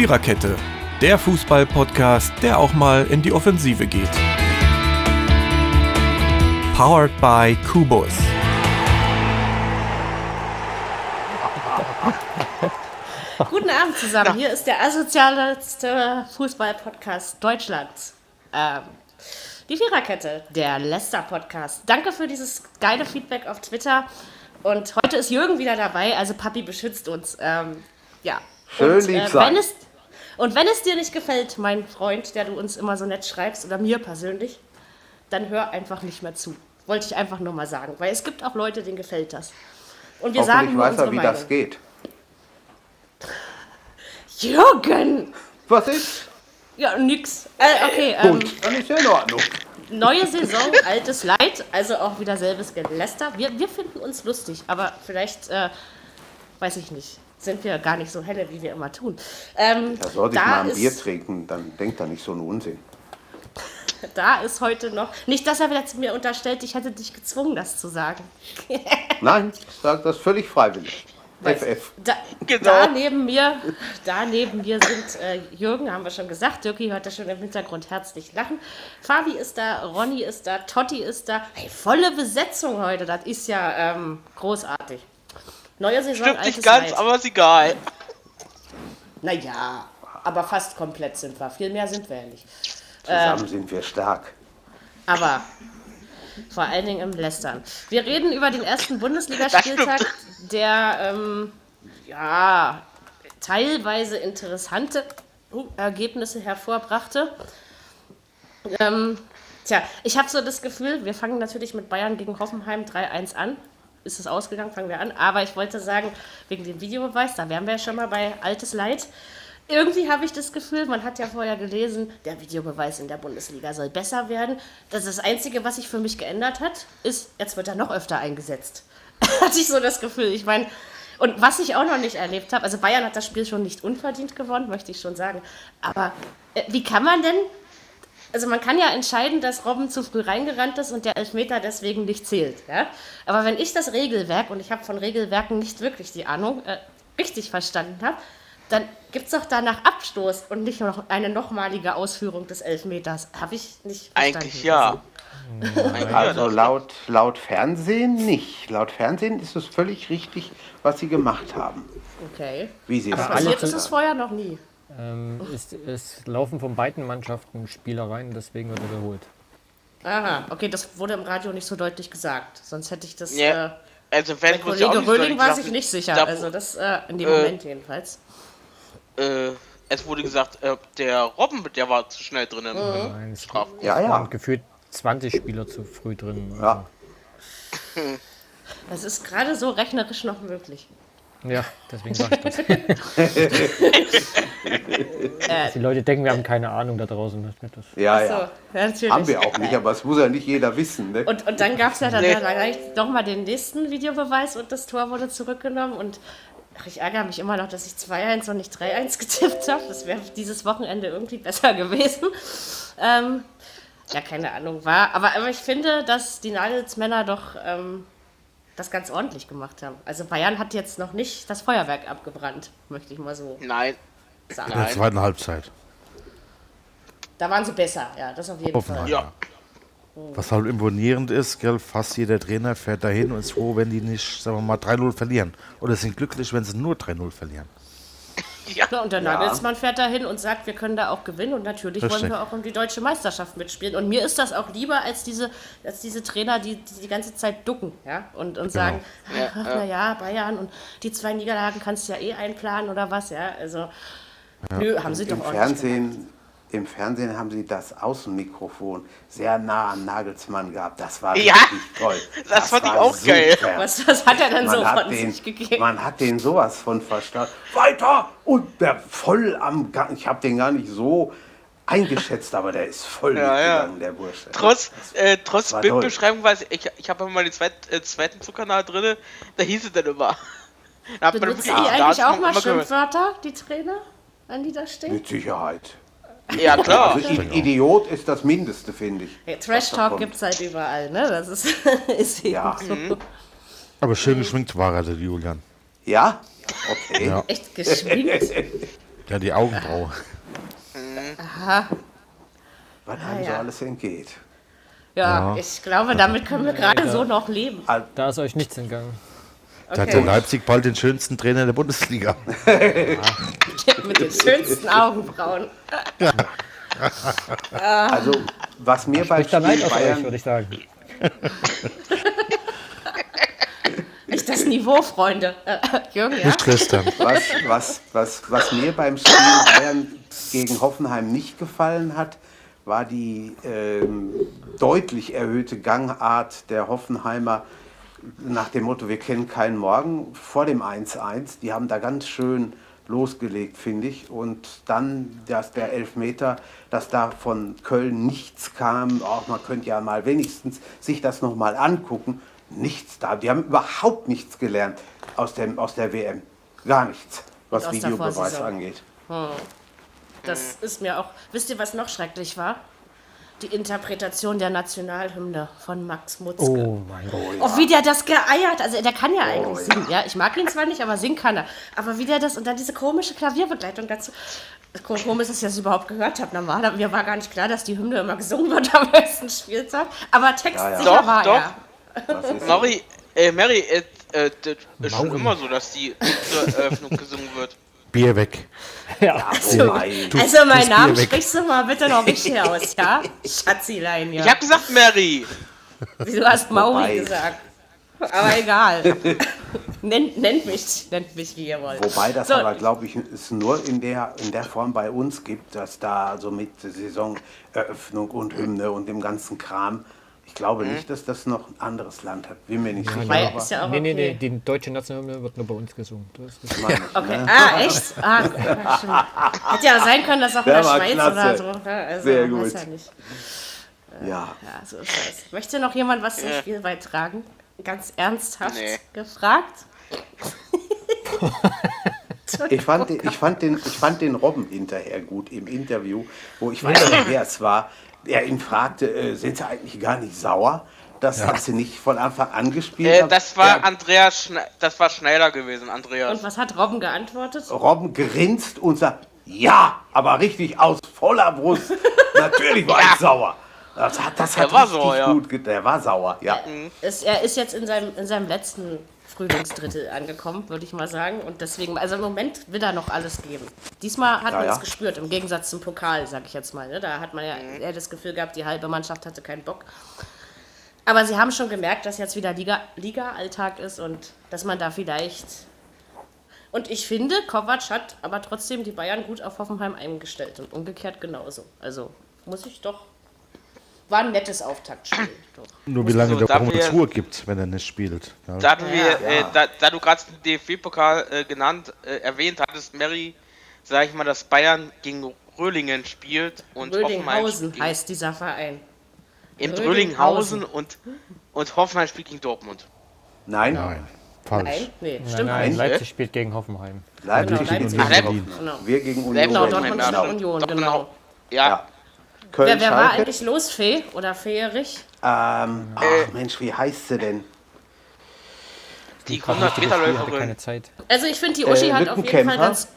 Viererkette, der Fußball-Podcast, der auch mal in die Offensive geht. Powered by Kubus. Guten Abend zusammen. Hier ist der asozialste Fußball-Podcast Deutschlands. Ähm, die Viererkette, der Leicester-Podcast. Danke für dieses geile Feedback auf Twitter. Und heute ist Jürgen wieder dabei, also Papi beschützt uns. Ähm, ja. Schön und, lieb äh, sein. wenn es, Und wenn es dir nicht gefällt, mein Freund, der du uns immer so nett schreibst, oder mir persönlich, dann hör einfach nicht mehr zu. Wollte ich einfach nur mal sagen. Weil es gibt auch Leute, denen gefällt das. Und wir sagen nur weiß unsere er, wie Meinung. das geht. Jürgen! Was ist? Ja, nix. Äh, okay, ähm, Gut, dann ist ja in Ordnung. neue Saison, altes Leid, also auch wieder selbes Geläster. Wir, wir finden uns lustig, aber vielleicht, äh, weiß ich nicht, sind wir gar nicht so helle, wie wir immer tun. Ähm, Da sollte ich mal ein ist, Bier trinken, dann denkt er nicht so einen Unsinn. Da ist heute noch, nicht, dass er wieder zu mir unterstellt, ich hätte dich gezwungen, das zu sagen. Nein, ich sage das völlig freiwillig. FF. Da, Genau. da neben mir, da neben mir sind äh, Jürgen, haben wir schon gesagt. Dirki hört das schon im Hintergrund herzlich lachen. Fabi ist da, Ronny ist da, Totti ist da. Hey, volle Besetzung heute, das ist ja ähm, großartig. Neue Saison, Stimmt nicht ganz, Leid. aber ist egal. Naja, aber fast komplett sind wir. Viel mehr sind wir ja nicht. Zusammen sind wir stark. Aber vor allen Dingen im Lästern. Wir reden über den ersten Bundesligaspieltag, der ähm, ja teilweise interessante uh, Ergebnisse hervorbrachte. Ähm, tja, ich habe so das Gefühl, wir fangen natürlich mit Bayern gegen Hoffenheim 3-1 an. Ist es ausgegangen, fangen wir an. Aber ich wollte sagen, wegen dem Videobeweis, da wären wir ja schon mal bei altes Leid. Irgendwie habe ich das Gefühl, man hat ja vorher gelesen, der Videobeweis in der Bundesliga soll besser werden. Das ist das Einzige, was sich für mich geändert hat, ist, jetzt wird er noch öfter eingesetzt. Hatte ich so das Gefühl. Ich meine, und was ich auch noch nicht erlebt habe, also Bayern hat das Spiel schon nicht unverdient gewonnen, möchte ich schon sagen. Aber äh, wie kann man denn also man kann ja entscheiden, dass Robben zu früh reingerannt ist und der Elfmeter deswegen nicht zählt. Ja? Aber wenn ich das Regelwerk, und ich habe von Regelwerken nicht wirklich die Ahnung, äh, richtig verstanden habe, dann gibt es doch danach Abstoß und nicht noch eine nochmalige Ausführung des Elfmeters. Habe ich nicht verstanden. Eigentlich ja. Ja, Also laut, laut Fernsehen nicht. Laut Fernsehen ist es völlig richtig, was sie gemacht haben. Okay. Wie sie es Passiert ist es vorher noch nie. Ähm, es, es laufen von beiden Mannschaften Spielereien, deswegen wird er geholt. Aha, okay, das wurde im Radio nicht so deutlich gesagt. Sonst hätte ich das. Ja. Äh, Also wenn Kollege Röhling war sich nicht sicher. da- Also das äh, in dem Äh, Moment jedenfalls. äh, es wurde gesagt, äh, der Robben, der war zu schnell drin im Nein, es Straf. Ja, ja. waren gefühlt 20 Spieler zu früh drin. Ja. Das ist gerade so rechnerisch noch möglich. Ja, deswegen sag ich das. Die Leute denken, wir haben keine Ahnung da draußen. Das. Ja, So, ja. natürlich. Haben wir auch nicht, aber es muss ja nicht jeder wissen. Ne? Und, und dann gab es ja dann Nee. ja gleich nochmal den nächsten Videobeweis und das Tor wurde zurückgenommen. Und ach, ich ärgere mich immer noch, dass ich 2-1 und nicht 3-1 getippt habe. Das wäre dieses Wochenende irgendwie besser gewesen. Ähm, ja, keine Ahnung, war. Aber, aber ich finde, dass die Nagelsmänner doch ähm, das ganz ordentlich gemacht haben. Also Bayern hat jetzt noch nicht das Feuerwerk abgebrannt, möchte ich mal so Nein, sagen. In der zweiten Halbzeit. Da waren sie besser, ja, das auf jeden Hoffenheim. Fall. ja. Was halt imponierend ist, gell, fast jeder Trainer fährt dahin und ist froh, wenn die nicht, sagen wir mal, 3-0 verlieren. Oder sind glücklich, wenn sie nur 3-0 verlieren. Ja, und der Nagelsmann fährt dahin und sagt, wir können da auch gewinnen und natürlich wollen Richtig. wir auch um die deutsche Meisterschaft mitspielen. Und mir ist das auch lieber als diese, als diese Trainer, die die, die ganze Zeit ducken ja? und, und sagen, ach, ach, na ja, Bayern und die zwei Niederlagen kannst du ja eh einplanen oder was. Ja? Also, nö, haben sie doch Im ordentlich gemacht. Im Fernsehen haben sie das Außenmikrofon sehr nah an Nagelsmann gehabt. Das war Ja, richtig toll. das fand ich war auch geil. super. Was, was hat er denn so Man hat, von den, sich gegeben? man hat den sowas von verstanden. Weiter! Und der voll am Gang. Ich habe den gar nicht so eingeschätzt, aber der ist voll Ja, ja. mitgegangen, der Bursche. Trotz, äh, trotz Bildbeschreibung, weiß ich, ich, habe immer mal den zweit, äh, zweiten Zukanal drin, da hieß es dann immer. Da wirklich- da eigentlich auch mal. Schimpfwörter, die Trainer, an die da stehen? Mit Sicherheit. Ja, klar. Also I Idiot ist das Mindeste, finde ich. Hey, Trash Talk gibt es halt überall, ne? Das ist, ist eben Ja. so. Aber schön geschminkt war er, der Julian. Ja? Okay. Ja. Echt geschminkt. Ja, die Augenbraue. Was einem so ja. alles entgeht. Ja, Ja. ich glaube, damit können wir gerade so noch leben. Da ist euch nichts entgangen. Da hat der Leipzig bald den schönsten Trainer der Bundesliga. Mit den schönsten Augenbrauen. Also, was mir da Neid Spiel Bayern, würde ich sagen. Echt das Niveau, Freunde. Äh, Jürgen, ja? Nicht Christian. was, was, was, was mir beim Spiel Bayern gegen Hoffenheim nicht gefallen hat, war die ähm, deutlich erhöhte Gangart der Hoffenheimer nach dem Motto, wir kennen keinen Morgen vor dem 1-1. Die haben da ganz schön losgelegt, finde ich. Und dann dass der Elfmeter, dass da von Köln nichts kam. Auch man könnte ja mal wenigstens sich das nochmal angucken. Nichts da. Die haben überhaupt nichts gelernt aus, dem, aus der WM. Gar nichts, was Aus Videobeweis angeht. Das ist mir auch. Wisst ihr, was noch schrecklich war? Die Interpretation der Nationalhymne von Max Mutzke. Oh mein Gott. Oh, wie der das geeiert. Also der kann ja eigentlich singen. Ja, ich mag ihn zwar nicht, aber singen kann er. Aber wie der das und dann diese komische Klavierbegleitung dazu. Komisch ist, dass ich das überhaupt gehört habe. Normal, mir war gar nicht klar, dass die Hymne immer gesungen wird am ersten Spieltag. Aber textsicher Ja, ja. war Doch, er. Mary, äh, Mary, äh, äh, das ist schon immer so, dass die zur Eröffnung gesungen wird. Bier weg. Ja. Wobei, Also mein das Namen Bier weg. sprichst du mal bitte noch richtig aus, ja? Schatzilein, ja. Ich hab gesagt Mary. Du hast Mauri gesagt. Aber egal. nennt, nennt mich, nennt mich wie ihr wollt. Wobei das So, aber, glaube ich, es nur in der, in der Form bei uns gibt, dass da so mit Saisoneröffnung und Hymne und dem ganzen Kram, ich glaube nicht, dass das noch ein anderes Land hat. Bin mir nicht sicher. Weil ist ja auch Nee, nee, nee, okay. die deutsche Nationalhymne wird nur bei uns gesungen. Okay. ne? Ah, echt? Ah, stimmt. Hätte ja sein können, dass auch in Der Schweiz klasse. oder so. ne? Also, Sehr weiß gut. Ja, nicht. Ja. ja, so ist das. Möchte noch jemand was zum. Spiel beitragen? Ganz ernsthaft Nee. gefragt? Ich fand, den, ich, fand den, ich fand den Robben hinterher gut im Interview, wo ich weiß nicht, wer es war. Er ihn fragte, äh, sind Sie eigentlich gar nicht sauer, dass dass Sie nicht von Anfang an gespielt Äh, das war Der Andreas, Schne das war Schneider gewesen, Andreas. Und was hat Robben geantwortet? Robben grinst und sagt, ja, aber richtig aus voller Brust. Natürlich war ich sauer. Das hat, das Er hat war richtig sauer, ja. gut ge- Der war sauer, ja. Ist, er ist jetzt in seinem, in seinem letzten Frühlingsdrittel angekommen, würde ich mal sagen. Und deswegen, also im Moment will er noch alles geben. Diesmal hat Ja, man es ja. gespürt, im Gegensatz zum Pokal, sag ich jetzt mal. Ne? Da hat man ja eher das Gefühl gehabt, die halbe Mannschaft hatte keinen Bock. Aber sie haben schon gemerkt, dass jetzt wieder Liga- Liga-Alltag ist und dass man da vielleicht. Und ich finde, Kovac hat aber trotzdem die Bayern gut auf Hoffenheim eingestellt und umgekehrt genauso. Also muss ich doch. War ein nettes Auftaktspiel. Doch. Nur wie lange So, der da Hummels wir- Ruhe gibt, wenn er nicht spielt. Ja. Da, du, wir, Ja. äh, da, da du gerade den DFB-Pokal äh, genannt, äh, erwähnt hattest, Mary, sag ich mal, dass Bayern gegen Röhlingen spielt und spielt heißt dieser Verein. in. Röhlinghausen und, und Hoffenheim spielt gegen Dortmund. Nein, Nein, falsch. Nein? Nee, Nein, stimmt nein, nicht. Leipzig spielt gegen Hoffenheim. Leipzig Genau, gegen Leipzig. Ach, Union. Genau. Wir gegen Union. Genau, Berlin. Dortmund ja, gegen Union, genau. auch. Ja, Ja. Köln, Wer, wer war eigentlich los, Fee oder Feerich? Ähm, ach Mensch, wie heißt sie denn? die Spiel, hatte 100-Meter-Läuferin. keine Zeit. Also ich finde, die Uschi Äh, hat auf jeden Fall ganz...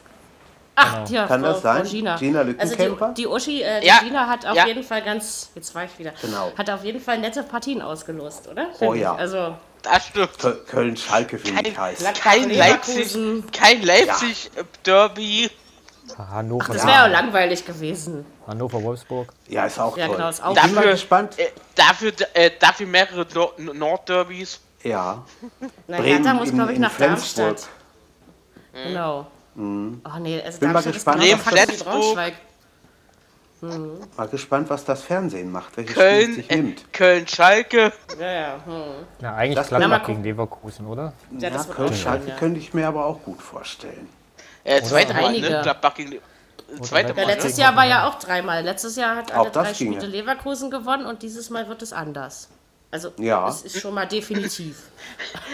Ach, ja, Kann Frau, das sein? Frau Gina. Gina also die, die Uschi, äh, die Ja, Gina hat auf ja. jeden Fall ganz... Jetzt war ich wieder. Genau. Hat auf jeden Fall nette Partien ausgelost, oder? Oh Finde ich. ja. Also, Das stimmt. Kö- Köln-Schalke, finde ich heißt. Kein. Leipzig, kein Leipzig-Derby. Hannover, das wäre auch langweilig gewesen. Hannover, Wolfsburg. Ja, ist auch Ja, toll. genau, ist auch ich bin mal Dafür- gespannt. Äh, dafür, äh, dafür mehrere Nord- Nordderbys. Ja, Na, Bremen Hertha muss, glaube ich, nach Flensburg. Darmstadt. Genau. Oh nee, also Bin mal Darmstadt ist gespannt. genauso Bremen. Braunschweig. mal gespannt, was das Fernsehen macht, welches Köln, Spiel es sich äh, nimmt. Köln, Schalke. Ja, ja. Hm. Na, eigentlich Das- Gladbach gegen Leverkusen, oder? Ja, Ja, Köln-Schalke schön, ja. könnte ich mir aber auch gut vorstellen. Äh, zweite Mal, einige. ne? Gladbach gegen. Äh, zweite Ja, Ja, Mal. letztes ne? Jahr war ja auch dreimal. Letztes Jahr hat alle drei Spiele ja. Leverkusen gewonnen und dieses Mal wird es anders. Also, Ja. es ist schon mal definitiv.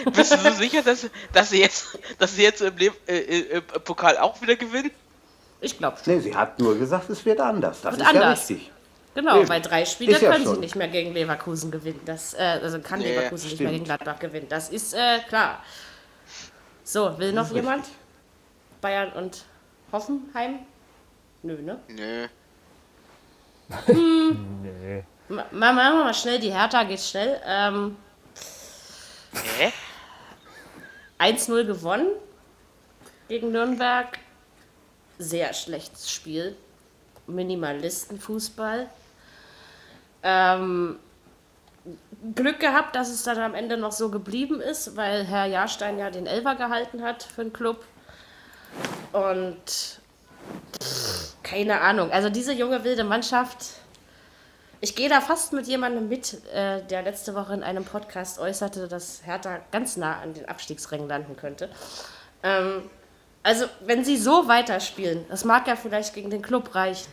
Bist du so sicher, dass, dass sie jetzt, dass sie jetzt im, Le äh, äh, im Pokal auch wieder gewinnen? Ich glaube. Nee, sie hat nur gesagt, es wird anders. Das Wird ist anders. ja richtig. Genau, Eben. weil drei Spiele ja können sie schon. nicht mehr gegen Leverkusen gewinnen. Das, äh, also kann Nee, Leverkusen nicht mehr stimmt. gegen Gladbach gewinnen. Das ist äh, klar. So, will noch jemand? Bayern und Hoffenheim? Nö, ne? Nö. Nee. Ma- Machen wir mal schnell, die Hertha geht schnell. Ähm, Hä? 1-0 gewonnen gegen Nürnberg. Sehr schlechtes Spiel. Minimalistenfußball. Ähm, Glück gehabt, dass es dann am Ende noch so geblieben ist, weil Herr Jahrstein ja den Elfer gehalten hat für den Club. Und keine Ahnung. Also diese junge wilde Mannschaft. Ich gehe da fast mit jemandem mit, äh, der letzte Woche in einem Podcast äußerte, dass Hertha ganz nah an den Abstiegsrängen landen könnte. Ähm, also, wenn sie so weiterspielen, das mag ja vielleicht gegen den Club reichen.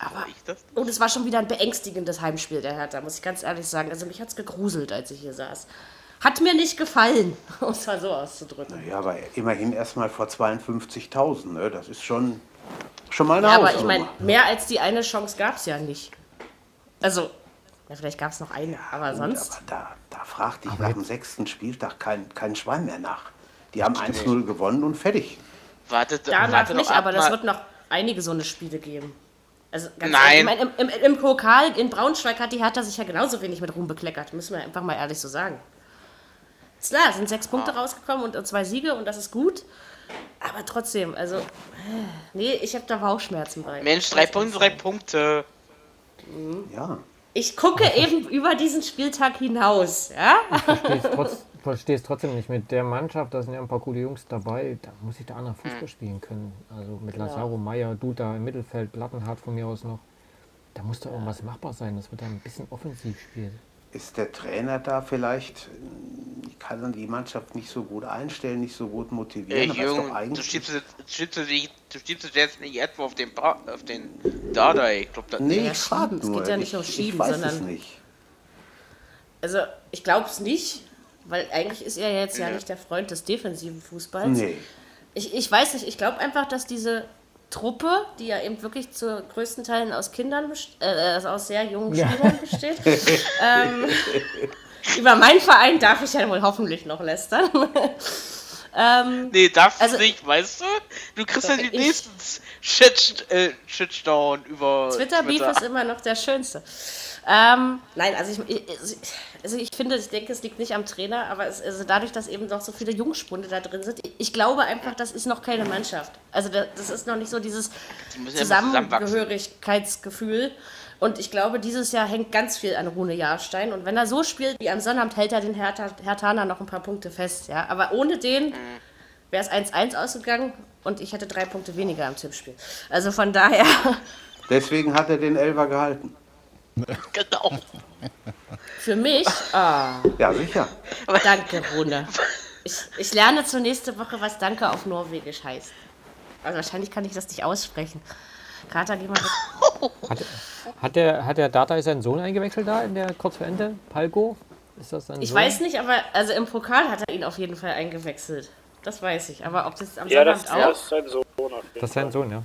Aber, War ich das? und es war schon wieder ein beängstigendes Heimspiel der Hertha, muss ich ganz ehrlich sagen. Also, mich hat es gegruselt, als ich hier saß. Hat mir nicht gefallen, um es mal so auszudrücken. Ja, aber immerhin erstmal vor 52.000. Ne? Das ist schon, schon mal eine Ja, aber ich meine, mehr als die eine Chance gab es ja nicht. Also, ja, vielleicht gab es noch eine, aber Gut, sonst. aber da, da fragt dich nach dem sechsten Spieltag kein, kein Schwein mehr nach. Die haben 1-0 gewonnen und fertig. Wartet, Danach warte nicht, aber das wird noch einige so eine Spiele geben. Also ganz Nein. ehrlich, ich meine, im, im, im Pokal in Braunschweig hat die Hertha sich ja genauso wenig mit Ruhm bekleckert, müssen wir einfach mal ehrlich so sagen. Ist klar, es sind sechs Punkte rausgekommen und zwei Siege und das ist gut. Aber trotzdem, also, äh, nee, ich habe da Bauchschmerzen bei. Mensch, drei Punkte, drei Punkte. Ja. Ich gucke eben über diesen Spieltag hinaus, ja? Versteh's trotz, versteh's trotzdem nicht. Mit der Mannschaft, da sind ja ein paar gute Jungs dabei, da muss ich da anderen Fußball spielen können. Also mit Lazaro, Meier, Duda im Mittelfeld, Plattenhardt von mir aus noch. Da muss doch irgendwas machbar sein, dass wir da ein bisschen offensiv spielen. Ist der Trainer da vielleicht, äh, kann dann die Mannschaft nicht so gut einstellen, nicht so gut Ey, motivieren? Junge, doch du schiebst, schiebst, du schiebst dich jetzt nicht etwa auf den, Bra auf den Dada, ich glaub das Nee, Ja, ich schieben. Es nur. geht ja nicht ich, um ich Schieben, weiß es sondern- nicht. Also, ich glaube es nicht, weil eigentlich ist er jetzt ja nicht der Freund des defensiven Fußballs. Nee. Ich, ich weiß nicht, ich glaube einfach, dass diese Truppe, die ja eben wirklich zu größten Teilen aus Kindern, best- äh, also aus sehr jungen Spielern besteht, ähm, über meinen Verein darf ich ja wohl hoffentlich noch lästern. Ähm, Nee, darfst Also- du nicht, weißt du? Du kriegst ja die nächsten Shit, äh, Shitdown über Twitter-Beef ist immer noch der schönste. Ähm, nein, also ich, ich, also ich finde, ich denke, es liegt nicht am Trainer, aber es, also dadurch, dass eben doch so viele Jungspunde da drin sind, ich, glaube einfach, das ist noch keine Mannschaft. Also da, das ist noch nicht so dieses Die müssen ja. Zusammengehörigkeitsgefühl. Und ich glaube, dieses Jahr hängt ganz viel an Rune Jahrstein. Und wenn er so spielt wie am Sonnabend, hält er den Hertha, Hertaner noch ein paar Punkte fest. Ja? Aber ohne den wäre es 1-1 ausgegangen und ich hätte drei Punkte weniger im Tippspiel. Also von daher... Deswegen hat er den Elfer gehalten. Genau. Für mich? Ah, Ja, sicher. danke, Rune. Ich, ich lerne zur nächste Woche, was Danke auf Norwegisch heißt. Also wahrscheinlich kann ich das nicht aussprechen. Kater, geh mal weg. Hat, hat, der, hat der Data seinen Sohn eingewechselt da in der kurz vor Ende? Palko? Ist das sein Ich Sohn? weiß nicht, aber also im Pokal hat er ihn auf jeden Fall eingewechselt. Das weiß ich. Aber ob das am Ja, das, Sonnabend das auch? ist sein Sohn auf jeden Das ist sein. Sohn, ja.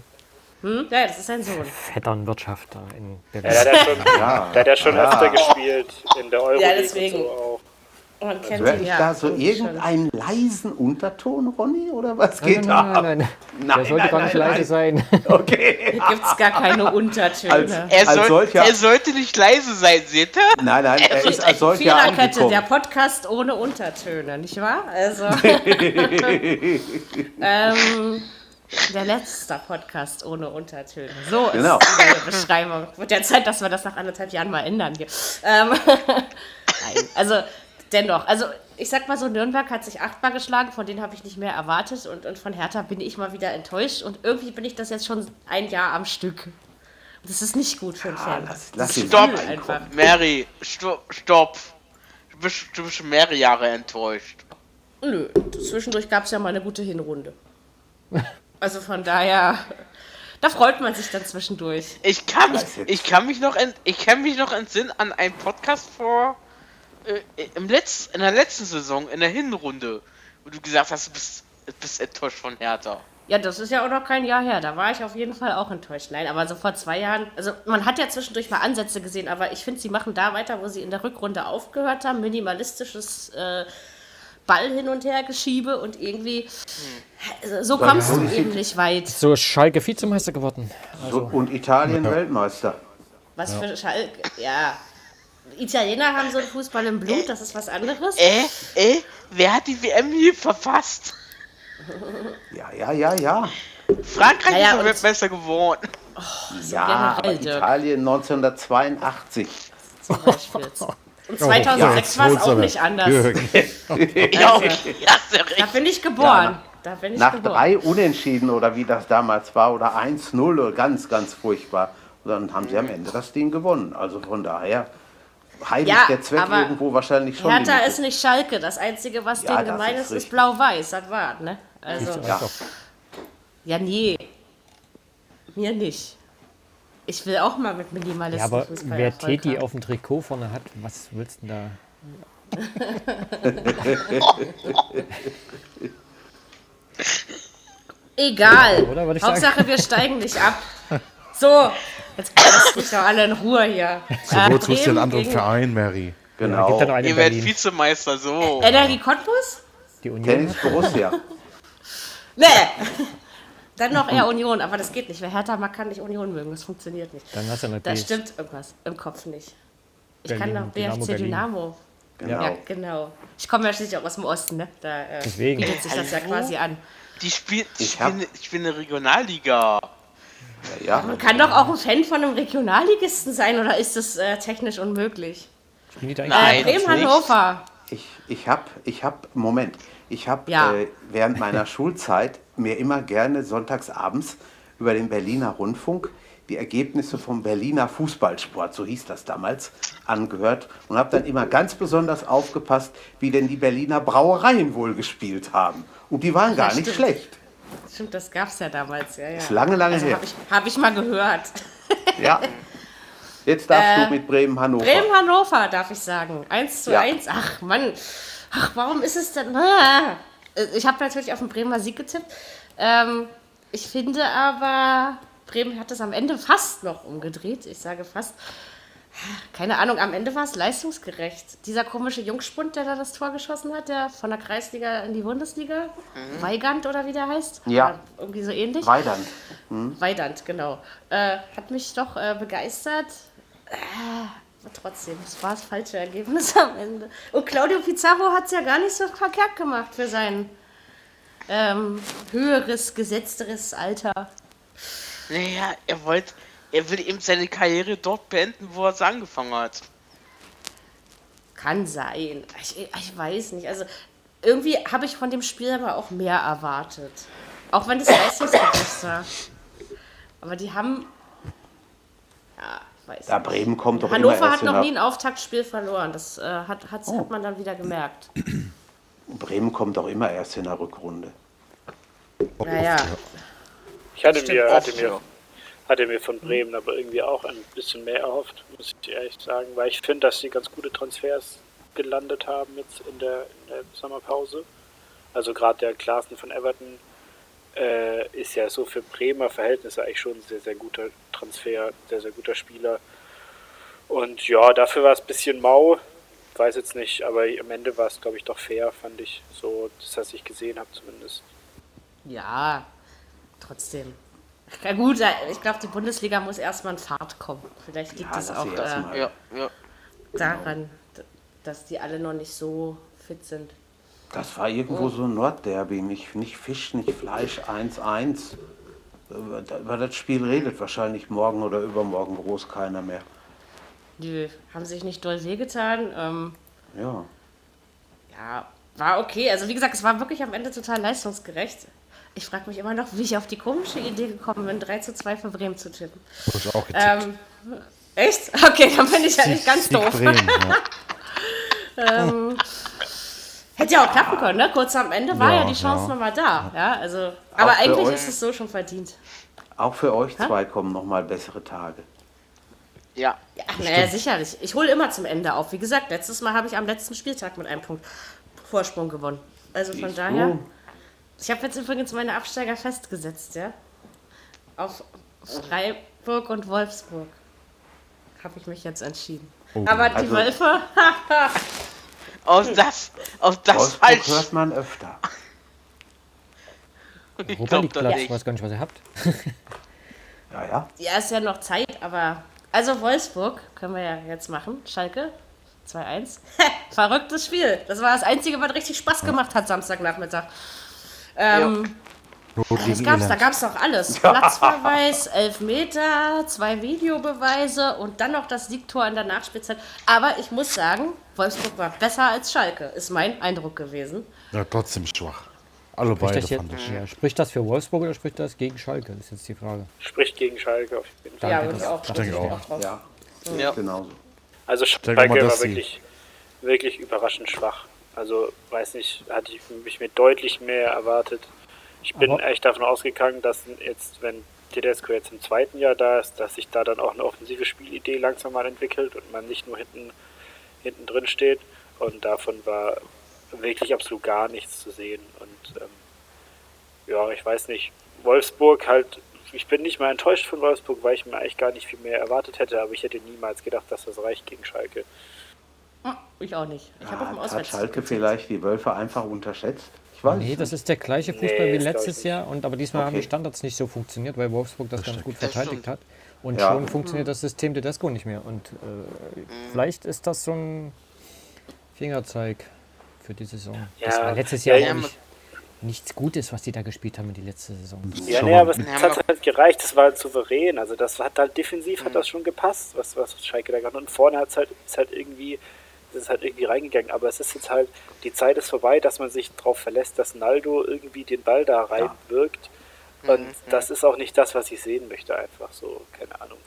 Hm? Ja, das ist sein Sohn. Vetternwirtschaft da in Ja, Berlin. der hat ja schon, Ja. der hat ja schon Ja. öfter gespielt in der Euroleague deswegen. und so auch. Man kennt Hör ihn ich ja. da so schon. irgendeinen leisen Unterton, Ronny? Oder was Nein, geht nein, da nein, ab? nein, nein. Nein, Der sollte nein, gar nicht nein, leise sein. Okay. Hier gibt es gar keine Untertöne. Als- Er, Als soll, solcher- er sollte nicht leise sein, seht ihr? Nein, nein, er ist als solcher Viererkette, der angekommen. Podcast ohne Untertöne, nicht wahr? Also. ähm, der letzte Podcast ohne Untertöne. So Genau. ist die Beschreibung. Wird ja Zeit, dass wir das nach anderthalb Jahren mal ändern hier. Ähm, Nein, also dennoch, also ich sag mal so, Nürnberg hat sich achtmal geschlagen, von denen habe ich nicht mehr erwartet und, und von Hertha bin ich mal wieder enttäuscht und irgendwie bin ich das jetzt schon ein Jahr am Stück. Und Das ist nicht gut für einen Fan. lass- lass Stopp. einfach. Mary, stopp, stopp. Du bist, du bist schon mehrere Jahre enttäuscht. Nö, zwischendurch gab es ja mal eine gute Hinrunde. Also von daher, da freut man sich dann zwischendurch. Ich kann ich kann mich noch, ent, ich kann mich noch entsinnen an einen Podcast vor äh, im Letz, in der letzten Saison in der Hinrunde, wo du gesagt hast, du bist, bist enttäuscht von Hertha. Ja, das ist ja auch noch kein Jahr her. Da war ich auf jeden Fall auch enttäuscht. Nein, aber so vor zwei Jahren, also man hat ja zwischendurch mal Ansätze gesehen, aber ich finde, sie machen da weiter, wo sie in der Rückrunde aufgehört haben. Minimalistisches äh, Ball hin und her geschiebe und irgendwie so kommst du eben nicht weit. So ist Schalke Vizemeister geworden. So, und Italien Weltmeister. Was für Schalke, ja. Italiener haben so einen Fußball im Blut, das ist was anderes. Äh, äh, wer hat die WM hier verfasst? Ja, ja, ja, ja. Frankreich Naja, ist und- doch Weltmeister geworden. Ja, generell. Italien 1982. Zum Beispiel. Und 2006 war es auch nicht anders. Ja, okay, hast du Da bin ich geboren. Da bin ich Nach geboren. drei Unentschieden oder wie das damals war oder 1-0 oder ganz, ganz furchtbar. Und dann haben sie am Ende das Ding gewonnen. Also von daher heiligt Ja, der Zweck aber irgendwo wahrscheinlich schon. Hertha ist nicht Schalke. Das Einzige, was Ja, denen gemein ist ist, blau-weiß. Das war, ne? Also, Ja. ja, nee. Mir nicht. Ich will auch mal mit Minimalisten Ja, aber Fußball wer Teti auf dem Trikot vorne hat, was willst du denn da? Egal. Ich Hauptsache, wir steigen nicht ab. So, jetzt lasst mich doch alle in Ruhe hier. So, Äh, wozu ist den anderen gegen Verein, Mary? Genau. ja in Ihr werdet. Vizemeister, so. Energie Cottbus? Die Union Tennis. Borussia. Nee. Dann noch eher Union, aber das geht nicht. Wer Hertha mag, kann nicht Union mögen. Das funktioniert nicht. Dann hast du eine Da stimmt irgendwas im Kopf nicht. Ich Berlin, kann noch BFC Berlin. Dynamo. Genau. Ja, genau. Ich komme ja schließlich auch aus dem Osten, ne? Da äh, Deswegen. bietet sich das ja quasi an. Die spielt, Ich hab- spielen, ich bin eine Regionalliga. Ja, Man kann doch auch ein Fan von einem Regionalligisten sein, oder ist das äh, technisch unmöglich? Spielen die Nein. eigentlich? Äh, Bremen, nicht. Hannover. Ich, ich habe, ich hab, Moment, ich habe Ja. äh, während meiner Schulzeit mir immer gerne sonntagsabends über den Berliner Rundfunk die Ergebnisse vom Berliner Fußballsport, so hieß das damals, angehört und habe dann immer ganz besonders aufgepasst, wie denn die Berliner Brauereien wohl gespielt haben. Und die waren gar nicht stimmt. schlecht. Stimmt, das gab's ja damals. Ja, ja. Ist lange, lange also her. habe ich, hab ich mal gehört. Ja. Jetzt darfst Äh, du mit Bremen Hannover. Bremen, Hannover, darf ich sagen. 1 zu Ja. 1. Ach, Mann. Ach, warum ist es denn? Ah. Ich habe natürlich auf den Bremer Sieg getippt. Ähm, ich finde aber, Bremen hat es am Ende fast noch umgedreht. Ich sage fast. Keine Ahnung, am Ende war es leistungsgerecht. Dieser komische Jungspund, der da das Tor geschossen hat, der von der Kreisliga in die Bundesliga, Weigand oder wie der heißt? Ja. Oder irgendwie so ähnlich. Weidand. Weidand, genau. Äh, hat mich doch äh, begeistert. Äh, trotzdem, es war das falsche Ergebnis am Ende. Und Claudio Pizarro hat es ja gar nicht so verkehrt gemacht für sein ähm, höheres, gesetzteres Alter. Naja, er wollte, er will eben seine Karriere dort beenden, wo er es angefangen hat. Kann sein. Ich, ich weiß nicht. Also irgendwie habe ich von dem Spiel aber auch mehr erwartet. Auch wenn das leistungsgerecht war. Aber die haben. Ja, ich weiß Ja, nicht. Bremen kommt doch immer Hannover erst hat noch nie ein Auftaktspiel verloren. Das äh, hat, hat, Oh. hat man dann wieder gemerkt. Bremen kommt doch immer erst in der Rückrunde. Naja, Ich hatte Stimmt. mir, hatte, mir, ja. Hatte mir von Bremen aber irgendwie auch ein bisschen mehr erhofft, muss ich ehrlich sagen, weil ich finde, dass sie ganz gute Transfers gelandet haben jetzt in der, in der Sommerpause. Also gerade der Klaassen von Everton äh, ist ja so für Bremer Verhältnisse eigentlich schon ein sehr, sehr guter Transfer, sehr, sehr guter Spieler. Und ja, dafür war es ein bisschen mau, weiß jetzt nicht, aber am Ende war es, glaube ich, doch fair, fand ich, so, das, was ich gesehen habe zumindest. ja, trotzdem. Ja gut, ich glaube, die Bundesliga muss erstmal in Fahrt kommen. Vielleicht liegt Ja, es lass auch äh. Ja, ja. daran, dass die alle noch nicht so fit sind. Das war irgendwo so ein Nordderby, nicht, nicht Fisch, nicht Fleisch, 1-1. Über über das Spiel redet wahrscheinlich morgen oder übermorgen groß keiner mehr. Die haben sich nicht doll wehgetan. Ähm, Ja. ja, war okay. Also wie gesagt, es war wirklich am Ende total leistungsgerecht. Ich frage mich immer noch, wie ich auf die komische Idee gekommen bin, 3 zu 2 für Bremen zu tippen. Hab ich auch getippt. Ähm, echt? Okay, dann bin ich ja nicht ganz Sieg doof. Bremen, ja. Hätte ja auch klappen können, ne? Kurz am Ende war ja, Ja, die Chance ja. nochmal da. Ja, also, aber eigentlich euch- ist es so schon verdient. Auch für euch zwei kommen noch mal bessere Tage. Ja. Ja, naja, sicherlich. Ich hole immer zum Ende auf. Wie gesagt, letztes Mal habe ich am letzten Spieltag mit einem Punkt Vorsprung gewonnen. Also von Siehst daher. du? Ich habe jetzt übrigens meine Absteiger festgesetzt, ja. Auf Freiburg und Wolfsburg. Habe ich mich jetzt entschieden. Oh, Aber die also- Wölfe, Auch das, auch das Wolfsburg falsch. hört man öfter. Ich Europa glaub Platz, ich weiß gar nicht, was ihr habt. Ja, ja. Ja, ist ja noch Zeit, aber. Also Wolfsburg können wir ja jetzt machen. Schalke 2-1. Verrücktes Spiel. Das war das Einzige, was richtig Spaß gemacht hat Samstagnachmittag. Ähm, Not was gab's? Da Irland. gab's doch alles. Platzverweis, Elfmeter, zwei Videobeweise und dann noch das Siegtor in der Nachspielzeit. Aber ich muss sagen, Wolfsburg war besser als Schalke, ist mein Eindruck gewesen. Ja, trotzdem schwach. Alle Spricht beide fand ich. ja, spricht das für Wolfsburg oder spricht das gegen Schalke? Das ist jetzt die Frage. Spricht gegen Schalke auf jeden Fall. Ja, würde ich das- auch, denke ich ich auch drauf. Ja, Ja. genauso. Also denke Schalke mal, war wirklich, wirklich überraschend schwach. Also weiß nicht, hatte ich mich mir deutlich mehr erwartet. Ich bin Aber- echt davon ausgegangen, dass jetzt, wenn Tedesco jetzt im zweiten Jahr da ist, dass sich da dann auch eine offensive Spielidee langsam mal entwickelt und man nicht nur hinten, hinten drin steht. Und davon war wirklich absolut gar nichts zu sehen. Und ähm, ja, ich weiß nicht, Wolfsburg halt, ich bin nicht mal enttäuscht von Wolfsburg, weil ich mir eigentlich gar nicht viel mehr erwartet hätte, aber ich hätte niemals gedacht, dass das reicht gegen Schalke. Ich auch nicht. Ich habe auf dem Ja, hat. Schalke vielleicht die Wölfe einfach unterschätzt? Ich weiß Nee, es das ist der gleiche Fußball Nee, wie das letztes. Jahr, und aber diesmal haben Okay. die Standards nicht so funktioniert, weil Wolfsburg das ganz gut Das verteidigt hat. Und Ja. schon funktioniert das System Tedesco nicht mehr. Und äh, vielleicht ist das so ein Fingerzeig für die Saison. das Ja, war letztes ja, Jahr ja, auch nicht, nichts Gutes, was die da gespielt haben in die letzte Saison. Ja, nee, aber es Ja, hat halt gereicht, das war halt souverän. Also das hat halt defensiv hat das schon gepasst, was, was Schalke da gemacht hat. Und vorne hat's halt, ist halt irgendwie, ist halt irgendwie reingegangen. Aber es ist jetzt halt, die Zeit ist vorbei, dass man sich darauf verlässt, dass Naldo irgendwie den Ball da reinwirkt. Und das ist auch nicht das, was ich sehen möchte, einfach so, keine Ahnung.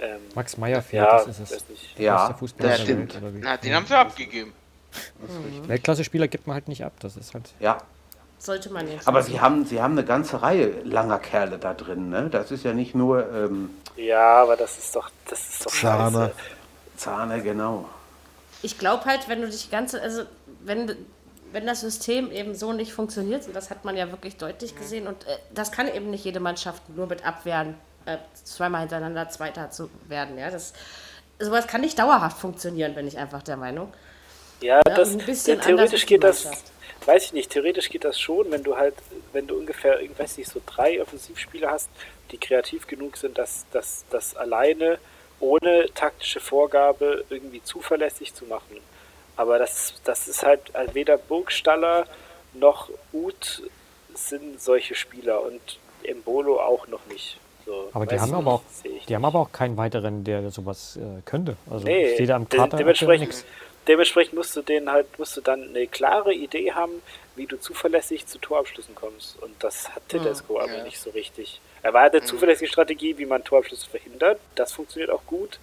Ähm, Max Meyer fehlt, ja, das ist es. Der Ja, Fußballer das der stimmt. Na, den haben sie abgegeben. Weltklasse-Spieler gibt man halt nicht ab. Das ist halt. Ja, Sollte man jetzt. aber sie haben, sie haben eine ganze Reihe langer Kerle da drin. Ne? Das ist ja nicht nur ähm, Ja, aber das ist doch, das ist doch Sahne. scheiße. Zahne, genau. Ich glaube halt, wenn du dich ganze, also wenn, wenn das System eben so nicht funktioniert, und das hat man ja wirklich deutlich gesehen, und äh, das kann eben nicht jede Mannschaft nur mit Abwehren äh, zweimal hintereinander Zweiter zu werden. Ja, das, sowas kann nicht dauerhaft funktionieren, bin ich einfach der Meinung. Ja, Ja, das, und ein bisschen theoretisch geht das, weiß ich nicht, theoretisch geht das schon, wenn du halt, wenn du ungefähr, ich weiß nicht, so drei Offensivspieler hast, die kreativ genug sind, dass das alleine ohne taktische Vorgabe irgendwie zuverlässig zu machen. Aber das, das ist halt also weder Burgstaller noch Uth sind solche Spieler und Embolo auch noch nicht. So, Aber die haben aber auch, die haben aber auch keinen weiteren, der sowas äh, könnte. Also Nee, sehe da am de Kater dementsprechend, nichts. Dementsprechend musst du den halt, musst du dann eine klare Idee haben, wie du zuverlässig zu Torabschlüssen kommst. Und das hat Tedesco aber ja. nicht so richtig. Er war eine zuverlässige Strategie, wie man Torabschlüsse verhindert. Das funktioniert auch gut.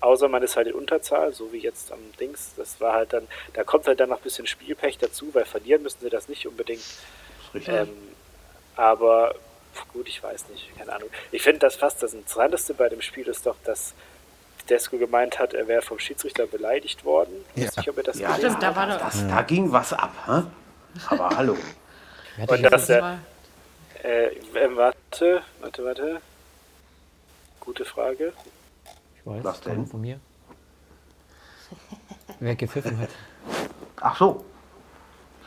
Außer man ist halt in Unterzahl, so wie jetzt am Dings. Das war halt dann, da kommt halt dann noch ein bisschen Spielpech dazu, weil verlieren müssen sie das nicht unbedingt. Richtig. Ähm, aber gut, ich weiß nicht, keine Ahnung. Ich finde das fast das Interessanteste bei dem Spiel ist doch, dass Tedesco gemeint hat, er wäre vom Schiedsrichter beleidigt worden. Ich weiß nicht, ob er das Ja, Stimmt, da war das, doch- das, da ging was ab. Hä? Aber hallo. Und die das, jetzt- äh, Äh, warte, warte, warte. Gute Frage. ich weiß, Was denn? von mir. Wer gepfiffen hat. Ach so.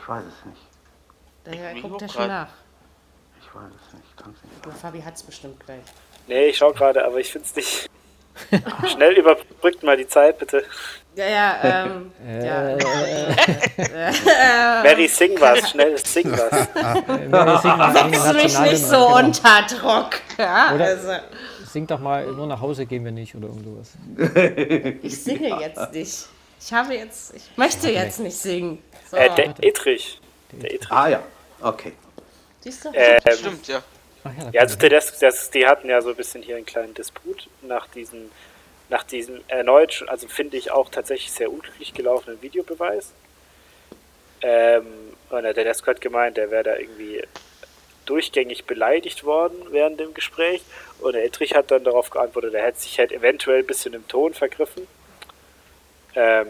Ich weiß es nicht. Ich guckt guck ja schon nach. Ich weiß es nicht. Kann's nicht. Aber Fabi hat es bestimmt gleich. Nee, ich schau gerade, aber ich finde es nicht. Schnell überbrückt mal die Zeit, bitte. Ja, ja, ähm, ja. Mary, sing was, schnell, sing was. Mary, sing, Setz mich nicht so Nationalhymne, unter Druck. Ja, Oder- also, genau. Sing doch mal, nur nach Hause gehen wir nicht oder irgend sowas. ich singe jetzt nicht. Ich habe jetzt, ich möchte jetzt nicht singen. So, Äh, der Etrich. Der Etrich. Ah ja. Okay. siehst du? Ähm, Stimmt, ja. Ja, Ja, also kommt- das, die hatten ja so ein bisschen hier einen kleinen Disput nach diesem, nach diesem erneut, schon- also finde ich auch tatsächlich sehr unglücklich gelaufenen Videobeweis. Ähm, und der Tedesco hat gemeint, der wäre da irgendwie durchgängig beleidigt worden während dem Gespräch. Und der Ettrich hat dann darauf geantwortet, er hätte sich halt eventuell ein bisschen im Ton vergriffen. Ähm,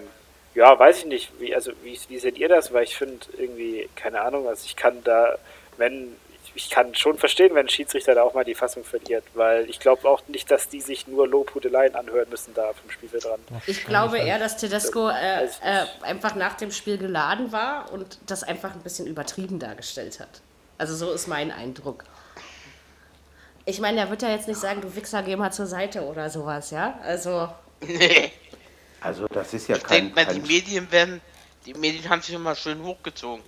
ja, weiß ich nicht. Wie, also, wie, wie seht ihr das? Weil ich finde irgendwie, keine Ahnung, also ich kann da, wenn, ich ich kann schon verstehen, wenn ein Schiedsrichter da auch mal die Fassung verliert, weil ich glaube auch nicht, dass die sich nur Lobhudeleien anhören müssen da vom Spielfeldrand. Ich glaube eher, dass Tedesco äh, Weiß ich äh, einfach nach dem Spiel geladen war und das einfach ein bisschen übertrieben dargestellt hat. Also so ist mein Eindruck. Ich meine, er wird ja jetzt nicht sagen, du Wichser, geh mal zur Seite oder sowas, ja? Also, Nee. Also das ist ja Ich kein, denke mal, die kein Medien werden. Die Medien haben sich immer schön hochgezogen.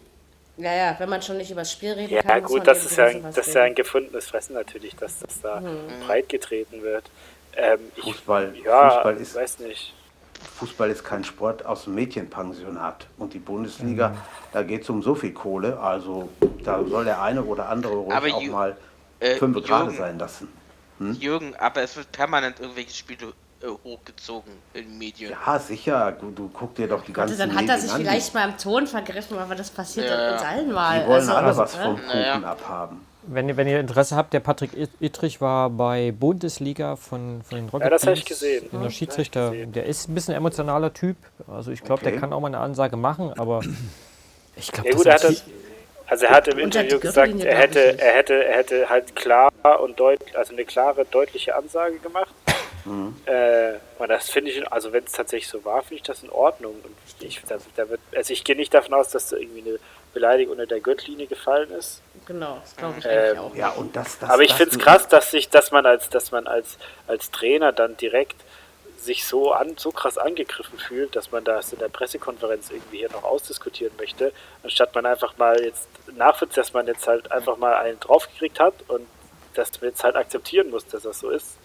Naja, wenn man schon nicht über das Spiel reden Ja, kann, muss gut, man das ist ja, ein, sowas das ist ja ein gefundenes Fressen natürlich, dass das da Mhm. breit getreten wird. Ähm, ich, Fußball, ja, Fußball ist weiß nicht. Fußball ist kein Sport aus dem Mädchenpensionat. Und die Bundesliga, da geht es um so viel Kohle. Also da soll der eine oder andere ruhig Aber auch Ju- mal Äh, fünf gerade Jürgen, sein lassen. Jürgen, aber es wird permanent irgendwelche Spiele äh, hochgezogen in den Medien. Ja, sicher. Du, du guck dir doch die Also ganzen dann hat er sich an. vielleicht mal im Ton vergriffen, aber das passiert Ja, uns allen mal. Die wollen also, alle was ne? vom Kuchen Naja. abhaben. Wenn, ihr- wenn ihr Interesse habt, der Patrick It- Ittrich war bei Bundesliga von, von den Rocket Ja, das hab ich gesehen. Der Schiedsrichter, gesehen. der ist ein bisschen emotionaler Typ. Also ich glaube, Okay. der kann auch mal eine Ansage machen, aber ich glaube, Ja das gut, er hat ist also er hat im Interview gesagt, er hätte, er hätte, er hätte halt klar und deutlich, also eine klare, deutliche Ansage gemacht. Mhm. Äh, und das finde ich, also wenn es tatsächlich so war, finde ich das in Ordnung. Und ich, da, da wird, also ich gehe nicht davon aus, dass da irgendwie eine Beleidigung unter der Gürtellinie gefallen ist. Genau, das glaube ich Ähm, eigentlich auch. Ja, und das, das Aber ich finde es krass, dass sich, dass man als, dass man als, als Trainer dann direkt sich so an, so krass angegriffen fühlt, dass man das in der Pressekonferenz irgendwie hier noch ausdiskutieren möchte, anstatt man einfach mal jetzt nachvollzieht, dass man jetzt halt einfach mal einen draufgekriegt hat und dass man jetzt halt akzeptieren muss, dass das so ist.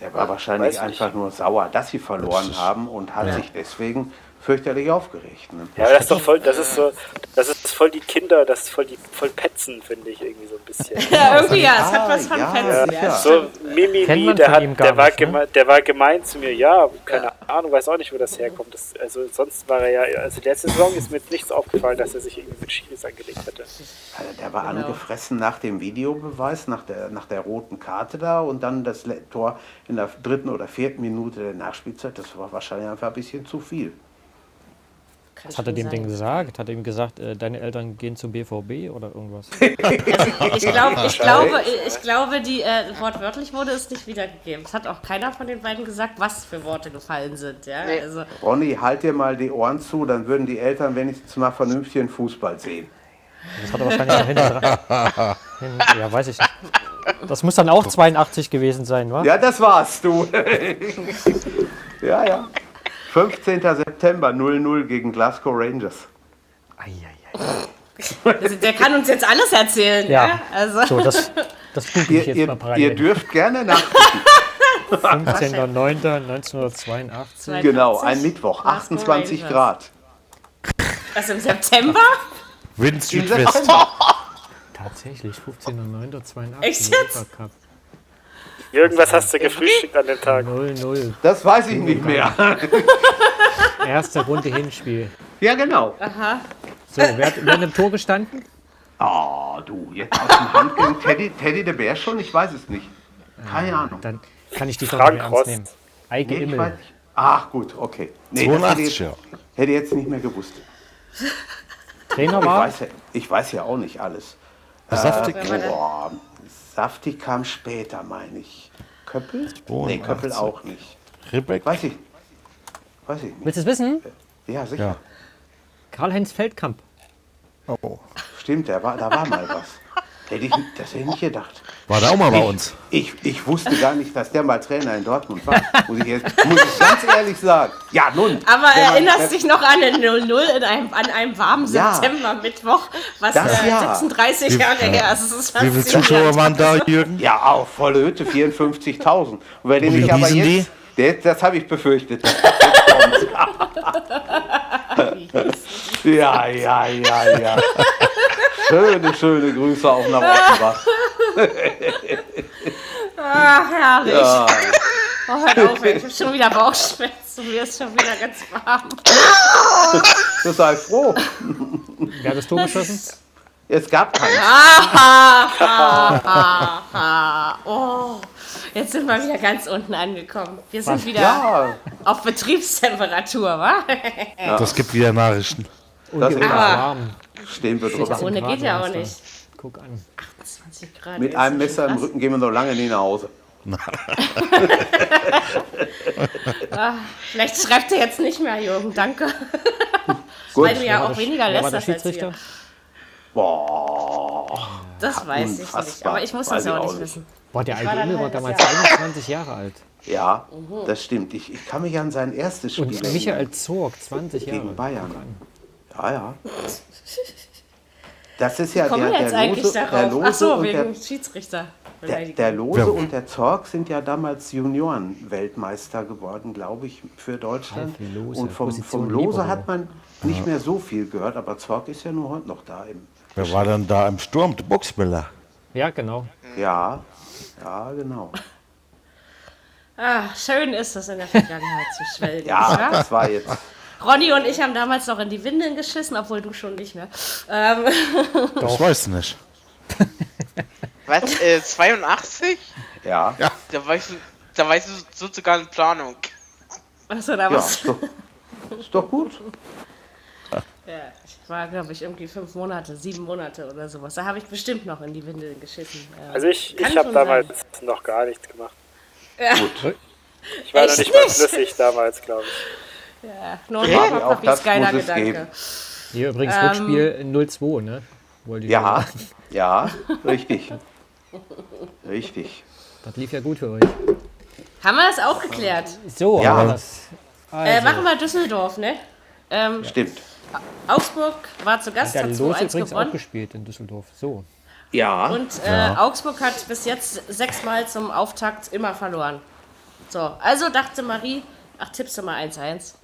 Der war wahrscheinlich nicht. einfach nur sauer, dass sie verloren haben und hat sich deswegen fürchterlich aufgeregt. Ne? Ja, aber das ist doch voll, das ist so, das ist voll die Kinder, das ist voll die, voll Petzen, finde ich irgendwie so ein bisschen. Ja, irgendwie ja, es hat was von ja, Fetzen. ja. Ja, So man der, hat, der, war nicht, ne? der war gemein zu mir, ja, keine Ahnung, weiß auch nicht, wo das herkommt. Das, also sonst war er ja, also letzte Saison ist mir jetzt nichts aufgefallen, dass er sich irgendwie mit Schiris angelegt hätte. Also der war angefressen nach dem Videobeweis, nach der, nach der roten Karte da und dann das Tor in der dritten oder vierten Minute der Nachspielzeit. Das war wahrscheinlich einfach ein bisschen zu viel. Kann Was hat er dem denn sein. gesagt? Hat er ihm gesagt, äh, deine Eltern gehen zum BVB oder irgendwas? Ich glaube, ich glaube, ich glaube, die äh, wortwörtlich wurde es nicht wiedergegeben. Es hat auch keiner von den beiden gesagt, was für Worte gefallen sind. Ja? Nee. Also, Ronny, halt dir mal die Ohren zu, dann würden die Eltern wenigstens mal vernünftigen Fußball sehen. Das hat er wahrscheinlich noch hinten dran. Hin, ja, weiß ich nicht. Das muss dann auch 82 gewesen sein, wa? Ja, das war's, du. ja, ja. 15. September 0-0 gegen Glasgow Rangers. Ei, ei, ei. der kann uns jetzt alles erzählen. Ja. Ja. Also, So, das, das google ich Ihr, jetzt mal ihr, ihr parallel. dürft gerne nach. 15.09.1982. Genau, ein Mittwoch, Glasgow 28 Rangers. Grad. also im September? Wind Im Südwest. September. Tatsächlich, 15.09.82. Echt jetzt? Jürgen, was hast du gefrühstückt an dem Tag? 0-0. Das weiß ich nicht mehr. Erste Runde Hinspiel. Ja, genau. So, wer hat, wer hat im Tor gestanden? Oh, du, jetzt aus dem Handgelenk. Teddy, Teddy de Bär schon? Ich weiß es nicht. Keine Ahnung. Dann kann ich doch Frank nicht mehr ernst Rost. nehmen. Eike Nee, ich Immel. nicht. Ach, gut, okay. Nee, das hätte 82, ich, ja. hätte ich jetzt nicht mehr gewusst. Trainer Ich war? weiß, ja, ich weiß ja auch nicht alles. Saftig. Der? Boah, Saftig kam später, meine ich. Köppel? Nee, 82. Köppel auch nicht. Ribbeck. Weiß ich. Weiß ich nicht. Willst du es wissen? Ja, sicher. Ja. Karl-Heinz Feldkamp. Oh. Stimmt, da war, da war mal was. Hätte ich, das hätte ich nicht gedacht. War da auch mal bei uns. Ich, ich wusste gar nicht, dass der mal Trainer in Dortmund war. Muss ich, jetzt, muss ich ganz ehrlich sagen. Ja, nun. Aber wenn man- erinnerst dich noch an den 0-0 in einem, an einem warmen Ja. September-Mittwoch, was Das äh, ja. 36 Jahre her ist. Das ist Wie viele. Zuschauer waren da, Jürgen? Ja, auch volle Hütte, 54.000. Und wenn ich wie aber jetzt, der, das habe ich befürchtet. Ja, ja, ja, ja. Schöne, schöne Grüße auch nach Offenbach. Ach, herrlich. Ja. Oh, hör auf, ich habe schon wieder Bauchschmerzen. Mir ist schon wieder ganz warm. Das sei froh. Wer hat das Tor geschossen? Es gab keinen. Oh, jetzt sind wir wieder ganz unten angekommen. Wir sind wieder Ja, auf Betriebstemperatur, wa? Das gibt wieder Nachrichten. Das ist warm. stehen wir drüber. Ohne geht ja auch nicht. Guck an. 20 Grad. Mit einem Messer im. Rücken gehen wir noch lange nicht nach Hause. Vielleicht schreibt er jetzt nicht mehr, Jürgen, danke. Gut. Weil du ja auch weniger lässt als wir. Boah. Das weiß ich nicht. Aber ich muss Weiß das ja auch auch nicht wissen. Boah, der alte Immel war damals Jahr. 21 Jahre alt. Ja, das stimmt. Ich, ich kann mich an sein erstes Spiel Und erinnern. Michael Zorg, 20 Jahre. gegen Bayern. Ja, ja. Das ist ja der, der eigentlich Lose, der? Lose Ach so, und der, wegen Schiedsrichter. der, der Lose Ja. und der Zorg sind ja damals Junioren-Weltmeister geworden, glaube ich, für Deutschland. Und vom, vom Lose hat man nicht mehr so viel gehört, aber Zorg ist ja nur heute noch da. Im, Wer war denn da im Sturm? Der Boxmiller. Ja, genau. ja, ja, genau. Ah, schön ist es in der Vergangenheit zu schwelgen. Ja, wahr? das war jetzt. Ronny und ich haben damals noch in die Windeln geschissen, obwohl du schon nicht mehr. Ähm, Das weiß ich nicht. Was? Äh, 82? Ja, ja, Da war ich, so- da war ich so, so sogar in Planung. achso, da ja was. ist, doch, ist doch gut. Ja, ich war, glaube ich, irgendwie fünf Monate, sieben Monate oder sowas. Da habe ich bestimmt noch in die Windeln geschissen. Ja. Also ich, Kann ich habe damals sein. noch gar nichts gemacht. Ja. Ich war noch Echt nicht mal nicht? flüssig damals, glaube ich. Ja, nur Ja, noch auch Papis das geiler muss es Gedanke. geben. Hier übrigens Ähm, Rückspiel 0-2, ne? Ja, ja, richtig. Richtig. Das lief ja gut für euch. Haben wir das auch geklärt? So, Ja. aber das. Äh, Also, machen wir Düsseldorf, ne? Ähm, Stimmt. Augsburg war zu Gast, der hat Los 2-1 übrigens auch gewonnen. gespielt in Düsseldorf. So. Ja, Und äh, Augsburg hat bis jetzt sechsmal zum Auftakt immer verloren. So, also dachte Marie, ach, tippst du mal 1-1.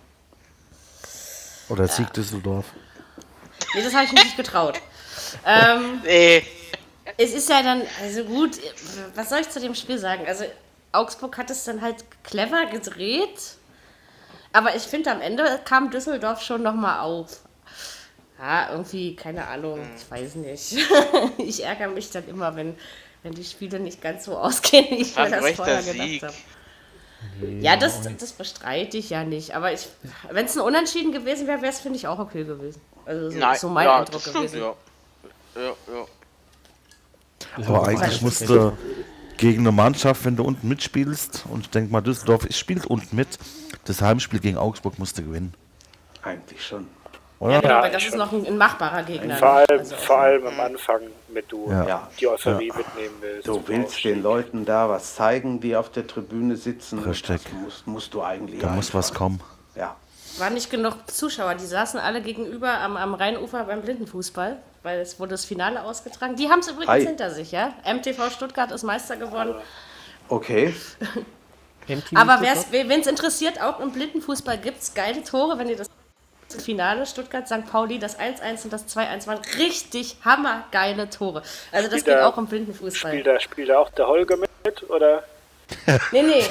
Oder Sieg Düsseldorf. Nee, das habe ich nicht getraut. ähm, Nee. es ist ja dann, also gut, was soll ich zu dem Spiel sagen? Also Augsburg hat es dann halt clever gedreht, aber ich finde, am Ende kam Düsseldorf schon nochmal auf. Ja, irgendwie, keine Ahnung, ich weiß nicht. ich ärgere mich dann immer, wenn, wenn die Spiele nicht ganz so ausgehen, wie ich mir das vorher Sieg. gedacht habe. Ja, das, das bestreite ich ja nicht. Aber wenn es ein Unentschieden gewesen wäre, wäre es, finde ich, auch okay gewesen. Also so, Nein, so mein ja, Eindruck das stimmt, gewesen. ja. Ja, ja. Aber eigentlich musst du gegen eine Mannschaft, wenn du unten mitspielst, und ich denke mal, Düsseldorf spielt unten mit, das Heimspiel gegen Augsburg musst du gewinnen. eigentlich schon. Oder? Genau, Ja, weil das ist schon. noch ein, ein machbarer Gegner. Vor allem, Also, vor allem am Anfang, wenn du Ja. Ja. die Euphorie mitnehmen willst. Du willst den Leuten da was zeigen, die auf der Tribüne sitzen. Richtig. Das musst, musst du eigentlich. Da muss was kommen. Ja. War nicht genug Zuschauer. Die saßen alle gegenüber am, am Rheinufer beim Blindenfußball, weil es wurde das Finale ausgetragen. Die haben es übrigens Ei. hinter sich, ja. MTV Stuttgart ist Meister geworden. Okay. Aber Stuttgart? wen es interessiert, auch im Blindenfußball gibt es geile Tore, wenn ihr das Finale Stuttgart St. Pauli, das 1-1 und das 2-1 waren richtig hammergeile Tore. Also das Spielt geht da- auch im Blindenfußball. Spielt da, spielt da auch der Holger mit? Oder? Nee, nee.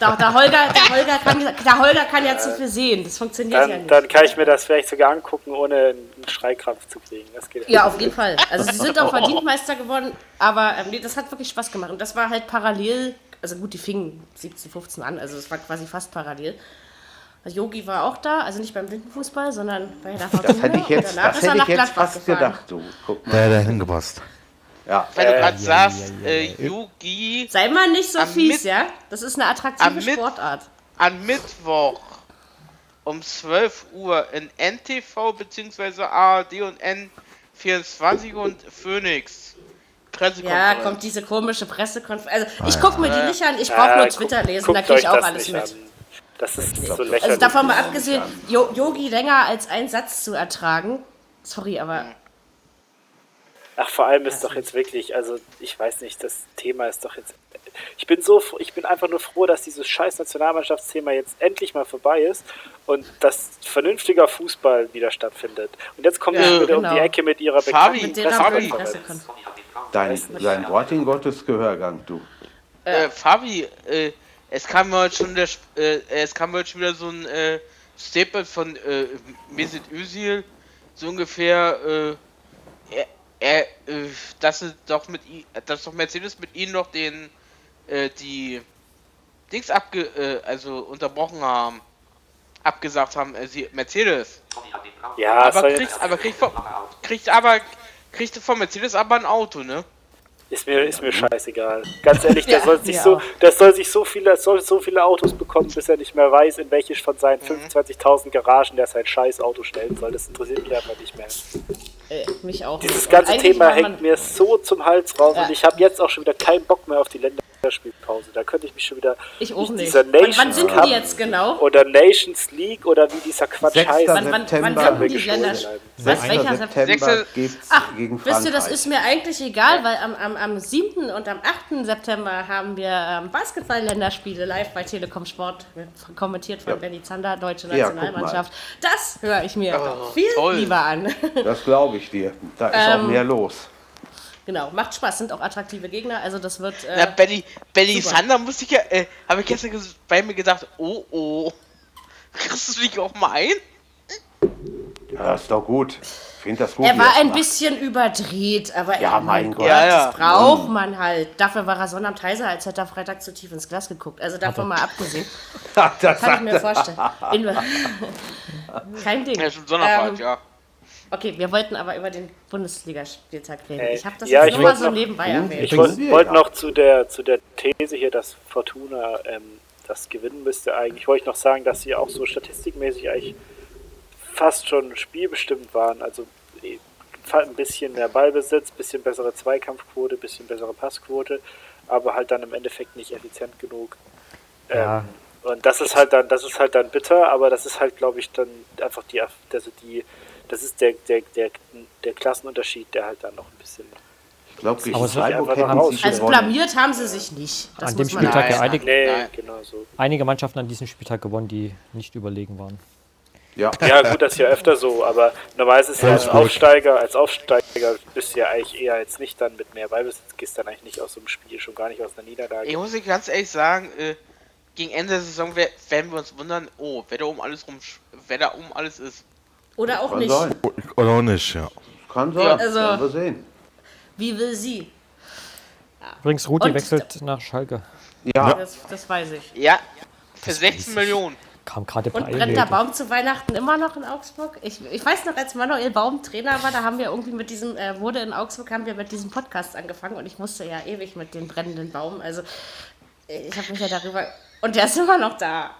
Der, der, Holger, der, Holger kann, der Holger kann ja zu viel sehen. Das funktioniert ja Dann, nicht. dann kann ich mir das vielleicht sogar angucken, ohne einen Schreikrampf zu kriegen. Das geht Ja, auf jeden Fall. Also sie sind auch verdient Meister geworden, aber ähm, nee, das hat wirklich Spaß gemacht. Und das war halt parallel, also gut, die fingen 17, 15 an, also das war quasi fast parallel. Yogi war auch da, also nicht beim Blindenfußball, sondern bei der Fortuna. Das hätte ich jetzt, das ist er hätte ich nach jetzt fast gedacht, du. Guck mal. Der hätte hingepasst. Ja. Weil du Äh, gerade ja, sagst, ja, ja, äh, ja. Yugi Sei mal nicht so Am fies, Mit- ja? Das ist eine attraktive Am Sportart. an Mittwoch um 12 Uhr in NTV bzw. ARD und N24 und Phoenix. Pressekonferenz. Ja, kommt diese komische Pressekonferenz. Also ich gucke mir die nicht an, ich brauche nur Twitter lesen, da kriege ich auch alles mit. an. Das ist so lächerlich. Also davon mal abgesehen, Yogi länger als einen Satz zu ertragen. Sorry, aber Ach, vor allem ist doch jetzt wirklich, also ich weiß nicht, das Thema ist doch jetzt. Ich bin so, ich bin einfach nur froh, dass dieses scheiß Nationalmannschaftsthema jetzt endlich mal vorbei ist und dass vernünftiger Fußball wieder stattfindet. Und jetzt kommt Ja, wieder um genau. die Ecke mit ihrer Fabi, mit Fabi. Pressekonferenz. Dein, dein Wort in Gottes Gehörgang, du. Äh, Fabi, äh, es kam heute schon der, äh, es kam heute schon wieder so ein äh, Statement von äh, Mesut Özil, so ungefähr, äh, er, äh, dass sie doch mit i- dass doch Mercedes mit ihnen noch den, äh, die Dings abge, äh, also unterbrochen haben, abgesagt haben, äh, sie, Mercedes. Ja, aber kriegt, aber kriegt, kriegt aber, kriegt von Mercedes aber ein Auto, ne? Ist mir, ist mir scheißegal. Ganz ehrlich, der Ja, soll sich so, der soll sich so viele, soll so viele Autos bekommen, bis er nicht mehr weiß, in welche von seinen 25.000 Garagen der sein scheiß Auto stellen soll. Das interessiert mich einfach nicht mehr. Äh, mich auch. Dieses ganze Eigentlich Thema hängt mir so zum Hals raus Ja. und ich habe jetzt auch schon wieder keinen Bock mehr auf die Länderspielpause. Da könnte ich mich schon wieder Ich auch nicht. dieser Wann, wann Nations sind Cup die jetzt genau? oder Nations League oder wie dieser Quatsch Sechster heißt. Wann, wann, wann September. sind die Wirklich Länder? Was, 6. welcher September Ach, gegen wisst ihr, das ist mir eigentlich egal, weil am, am, am 7. und am 8. September haben wir ähm, Basketball-Länderspiele live bei Telekom Sport, kommentiert von Ja. Benny Zander, deutsche Ja. Nationalmannschaft. das höre ich mir Oh, viel toll. lieber an. Das glaube ich dir. Da ist Ähm, auch mehr los. Genau, macht Spaß, sind auch attraktive Gegner, also das wird... Na, Äh, Benny, Benny super. Sander muss ich ja, äh, habe ich gestern ges- bei mir gedacht, oh oh. Kriegst du dich auch mal ein? Ja, ist doch gut. Ich finde das gut. er war ein macht. bisschen überdreht, aber Ja, ja, mein Gott. Ja, ja. das braucht man halt. Dafür war er Sonnabend heiser, als hätte er Freitag zu tief ins Glas geguckt. Also davon mal abgesehen. das Kann ich mir vorstellen. In, kein Ding. Ja, schon Sonderfahrt, Ähm, ja. Okay, wir wollten aber über den Bundesligaspieltag reden. Äh, Ich habe das ja, jetzt ich nur mal so noch- nebenbei erwähnt. Ich wollte wollt ja. noch zu der, zu der These hier, dass Fortuna ähm, das gewinnen müsste. Eigentlich wollte ich noch sagen, dass sie auch so statistikmäßig eigentlich fast schon spielbestimmt waren. Also eh, ein bisschen mehr Ballbesitz, bisschen bessere Zweikampfquote, bisschen bessere Passquote, aber halt dann im Endeffekt nicht effizient genug. Ja. Ähm, und das ist halt dann, das ist halt dann bitter, aber das ist halt, glaube ich, dann einfach die, also die, das ist der, der, der, der Klassenunterschied, der halt dann noch ein bisschen Ich glaube, gegen Aber es- Freiburg raus. sie Also gewonnen. blamiert haben sie sich nicht. Das An muss dem man Spieltag ja einig, Nee, genau so. einige Mannschaften an diesem Spieltag gewonnen, die nicht überlegen waren. Ja. Ja, gut, das ist ja öfter so, aber normal ist es ja als. Aufsteiger, als Aufsteiger bist du ja eigentlich eher jetzt nicht dann mit mehr Ballbesitz, gehst dann eigentlich nicht aus so einem Spiel, schon gar nicht aus einer Niederlage. Ich muss dir ganz ehrlich sagen, äh, gegen Ende der Saison wer- werden wir uns wundern, oh, wer da um alles rum, wer da um alles ist. Oder auch Kann nicht. sein. Oder auch nicht, ja. Kann sein. Ja, also- Werden wir sehen. Wie will sie? Übrigens, Rudi Und- wechselt nach Schalke. Ja, Das, das weiß ich. Ja, für 16 Millionen. Kam gerade bei Und brennt der Baum zu Weihnachten immer noch in Augsburg? Ich, ich weiß noch, als Manuel Baum Trainer war, da haben wir irgendwie mit diesem, äh, wurde in Augsburg, haben wir mit diesem Podcast angefangen und ich musste ja ewig mit dem brennenden Baum. Also ich habe mich ja darüber. Und der ist immer noch da.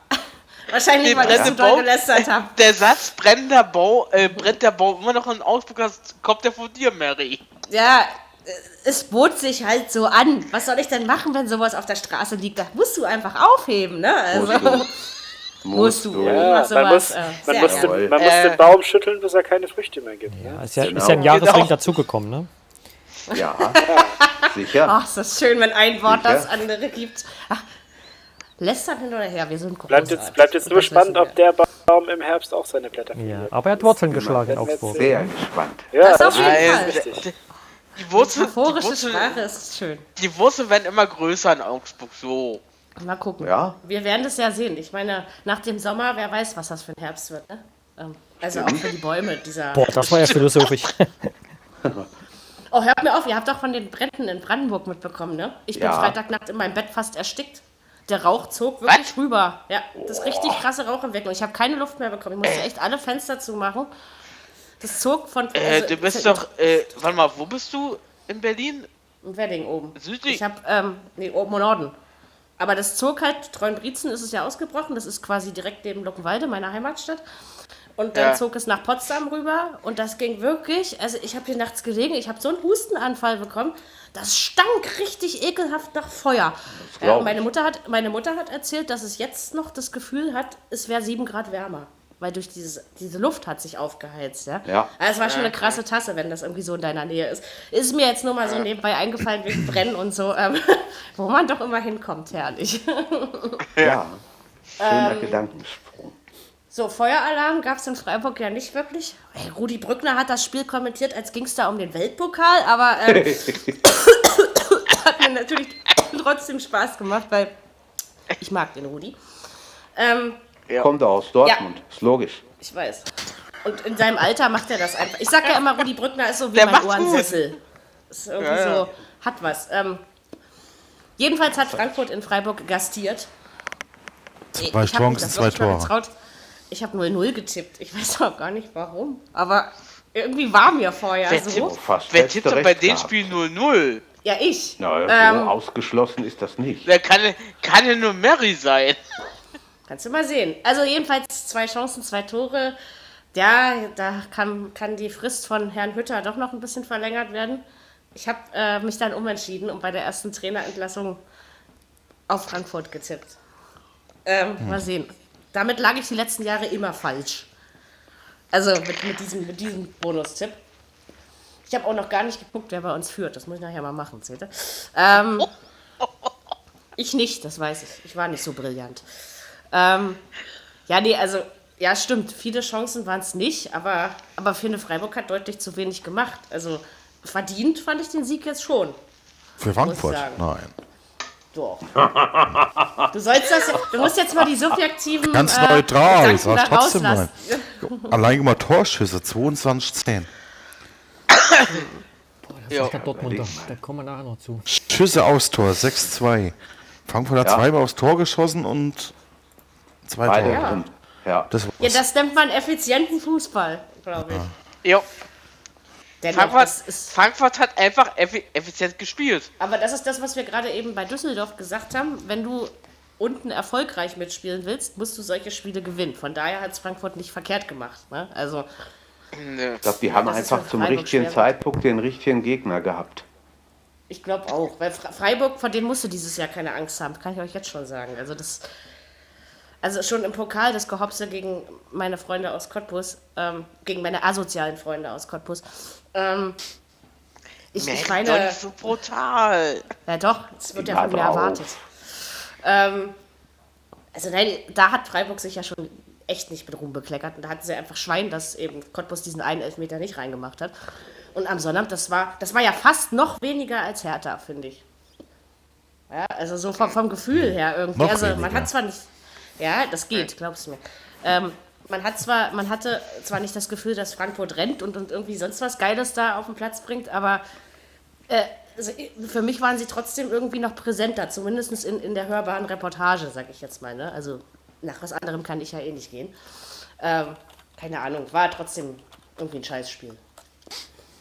Wahrscheinlich, weil ich so doll Baum? gelästert habe. Der Satz brennender Bau, äh, brennt der Bau immer noch in Augsburg, das kommt der von dir, Mary. Ja, äh, es bot sich halt so an. Was soll ich denn machen, wenn sowas auf der Straße liegt? Da musst du einfach aufheben, ne? Also, musst du. Ja, man muss, äh, man muss, den, man muss Äh. den Baum schütteln, bis er keine Früchte mehr gibt. Ja, Ne? ist ja, Genau. ist ja ein Jahresring Genau. dazugekommen, ne? Ja, sicher. Ach, ist das schön, wenn ein Wort Sicher? das andere gibt. Ach, lästern hin oder her, wir sind Bleibt großartig. jetzt, bleibt jetzt nur spannend, ob der Baum im Herbst auch seine Blätter Ja. verliert. Aber er hat Wurzeln geschlagen in Augsburg. Sehr gespannt. Ja, Das auf jeden ist Fall. richtig. Die Wurzeln, die, Metaphorische Wurzeln, Sprache ist schön. die Wurzeln werden immer größer in Augsburg, so. Mal gucken. Ja. Wir werden das ja sehen. Ich meine, nach dem Sommer, wer weiß, was das für ein Herbst wird. Ne? Ähm, Also auch für die Bäume dieser. Boah, das war ja philosophisch. Oh, hört mir auf, ihr habt doch von den Bränden in Brandenburg mitbekommen, ne? Ich bin Ja. Freitagnacht in meinem Bett fast erstickt. Der Rauch zog wirklich rüber. Ja, das ist richtig krasse Rauchentwicklung. Ich habe keine Luft mehr bekommen. Ich musste echt alle Fenster zumachen. Das zog von. Äh, also, du bist doch, äh, warte mal, wo bist du in Berlin? Im Wedding oben. Südlich? Ich habe, ähm, nee, oben im Norden. Aber das zog halt, Treuenbrietzen ist es ja ausgebrochen. Das ist quasi direkt neben Luckenwalde, meiner Heimatstadt. Und dann Ja. zog es nach Potsdam rüber und das ging wirklich, also ich habe hier nachts gelegen, ich habe so einen Hustenanfall bekommen. Das stank richtig ekelhaft nach Feuer. Ja, meine. Mutter hat, meine Mutter hat erzählt, dass es jetzt noch das Gefühl hat, es wäre sieben Grad wärmer. Weil durch dieses, diese Luft hat sich aufgeheizt. Ja? Ja. Also es war schon eine krasse Tasse, wenn das irgendwie so in deiner Nähe ist. Ist mir jetzt nur mal so nebenbei eingefallen wegen Brennen und so, ähm, wo man doch immer hinkommt, herrlich. Ja. Schöner Ähm, Gedankensprung. So, Feueralarm gab es in Freiburg ja nicht wirklich. Ey, Rudi Brückner hat das Spiel kommentiert, als ging es da um den Weltpokal, aber ähm, hat mir natürlich trotzdem Spaß gemacht, weil ich mag den Rudi. Ähm, Kommt aus Dortmund. Ist logisch. ich weiß. Und in seinem Alter macht er das einfach. Ich sag ja immer, Rudi Brückner ist so wie Der mein Ohrensessel. Ist irgendwie Ja, ja. so, hat was. Ähm, jedenfalls hat Frankfurt in Freiburg gastiert. Zwei Chancen, zwei Tore. Ich habe 0-0 getippt. Ich weiß auch gar nicht warum. Aber irgendwie war mir vorher Wer so. tippt, fast wer tippt doch bei dem. Spiel 0-0? Ja, ich. Na, Ähm, so ausgeschlossen ist das nicht. Da kann, kann ja nur Mary sein. Kannst du mal sehen. Also jedenfalls zwei Chancen, zwei Tore. Ja, da kann, kann die Frist von Herrn Hütter doch noch ein bisschen verlängert werden. Ich habe äh, mich dann umentschieden und bei der ersten Trainerentlassung auf Frankfurt getippt. Ähm, Mal sehen. Damit lag ich die letzten Jahre immer falsch. Also mit, mit diesem, mit diesem Bonustipp. Ich habe auch noch gar nicht geguckt, wer bei uns führt. Das muss ich nachher mal machen, seht ihr? Ähm, ich nicht, das weiß ich. Ich war nicht so brillant. Ähm, ja, nee, also, ja, stimmt. Viele Chancen waren es nicht, aber, aber für eine Freiburg hat deutlich zu wenig gemacht. Also, verdient fand ich den Sieg jetzt schon. Für Frankfurt? Nein. Doch. Du sollst das, du musst jetzt mal die subjektiven. Ganz äh, neutral, Gedanken sag da trotzdem rauslassen. Allein mal Torschüsse, 22, 10. Ja. Der Dortmunder, da kommen wir nachher noch zu. Schüsse aufs Tor, 6-2. Frankfurt hat Ja. zweimal aufs Tor geschossen und zwei Beide Tore. drin. Ja. Das Ja, das nennt man effizienten Fußball, glaube ich. Ja. Dennoch, Frankfurt, das ist, Frankfurt hat einfach effi effizient gespielt. aber das ist das, was wir gerade eben bei Düsseldorf gesagt haben. Wenn du unten erfolgreich mitspielen willst, musst du solche Spiele gewinnen. Von daher hat es Frankfurt nicht verkehrt gemacht. Ne? Also. Ich glaube, die haben einfach zum richtigen schwer. Zeitpunkt den richtigen Gegner gehabt. ich glaube auch. Weil Fre- Freiburg, vor denen musst du dieses Jahr keine Angst haben. Kann ich euch jetzt schon sagen. Also, das. Also schon im Pokal das Gehopse gegen meine Freunde aus Cottbus, ähm, gegen meine asozialen Freunde aus Cottbus. Ähm, ich, ich meine, doch nicht so brutal. Ja, doch, das wird ja von mir erwartet. Ähm, also, nein, da hat Freiburg sich ja schon echt nicht mit Ruhm bekleckert. Und da hatten sie einfach Schwein, dass eben Cottbus diesen einen Elfmeter nicht reingemacht hat. Und am Sonnabend, das war, das war ja fast noch weniger als Hertha, finde ich. Ja, also so vom, vom Gefühl her irgendwie. Noch also man hat zwar nicht. Ja, das geht, glaubst du mir. Ähm, man hat zwar, man hatte zwar nicht das Gefühl, dass Frankfurt rennt und, und irgendwie sonst was Geiles da auf den Platz bringt, aber äh, also für mich waren sie trotzdem irgendwie noch präsenter, zumindest in, in der hörbaren Reportage, sag ich jetzt mal. Ne? Also nach was anderem kann ich ja eh nicht gehen. Ähm, keine Ahnung, war trotzdem irgendwie ein Scheißspiel.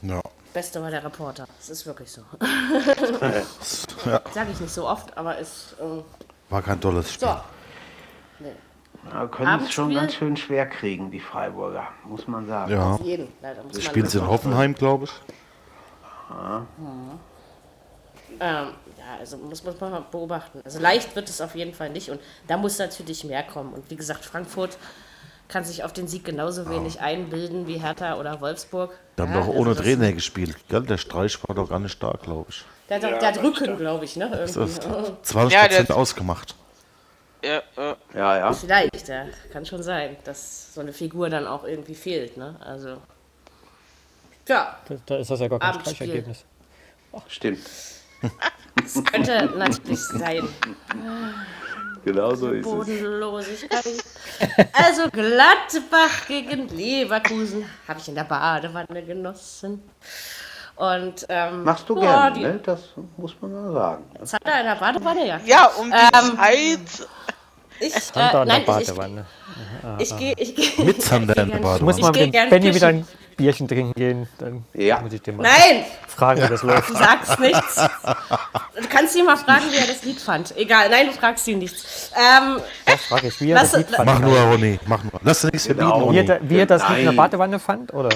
Ja. Beste war der Reporter. Das ist wirklich so. Ja. Sag ich nicht so oft, aber ist. Ähm, War kein tolles Spiel. so. Ja, können es schon ganz schön schwer kriegen, die Freiburger, muss man sagen. Ja. Auf jeden. Leider muss Das spielen sie in Hoffenheim, glaube ich. Ähm, ja, also muss, muss man mal beobachten. Also leicht wird es auf jeden Fall nicht und da muss natürlich mehr kommen. Und wie gesagt, Frankfurt kann sich auf den Sieg genauso wenig einbilden wie Hertha oder Wolfsburg. Die haben Ja, doch also ohne das- Trainer gespielt. Gell? Der Streich war doch gar nicht stark, glaube ich. Der hat, doch- der hat Rücken, glaube ich, ne? Das Irgendwie. ist 20 Ja, Prozent der- ausgemacht. Ja, äh, Ja, ja. Vielleicht, ja. Kann schon sein, dass so eine Figur dann auch irgendwie fehlt, ne? Also. Tja, Da, da ist das ja gar kein Abendspiel. Streichergebnis. Stimmt. es könnte natürlich sein. Genau so ist es. Bodenlosigkeit. Also Gladbach gegen Leverkusen habe ich in der Badewanne genossen. Und ähm, Machst du boah, gerne, die- ne? Das muss man mal sagen. Zahlt er in der Badewanne, ja. ja, um die Ähm, Zeit. Ich, äh, Zander in nein, der Badewanne. ich, ich gehe, ich gehe. Mit Zander in der Badewanne. Muss gehe mit Benny wieder ein Bierchen trinken gehen. Dann Ja. muss ich den mal Nein, fragen, wie das läuft. du sagst nichts. Du kannst ihn mal fragen, wie er das Lied fand. Egal, nein, du fragst ihn nichts. Ähm, Das frage ich, wie er das Lied fand. Mach nur, Ronny, mach nur. Lass dir nichts Genau. verbieten, Wie er, wie er das Lied in der Nein. Badewanne fand? Oder?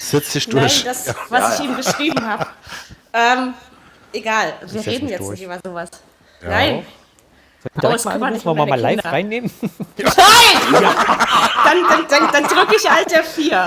Setz dich nein, durch. das, was ich ihm geschrieben habe. Ähm, egal, wir reden jetzt durch. nicht über sowas. Nein, Direkt es mal anrufen, nicht wollen wir mal meine live Kinder. reinnehmen? dann, dann, dann, dann drücke ich Alter 4.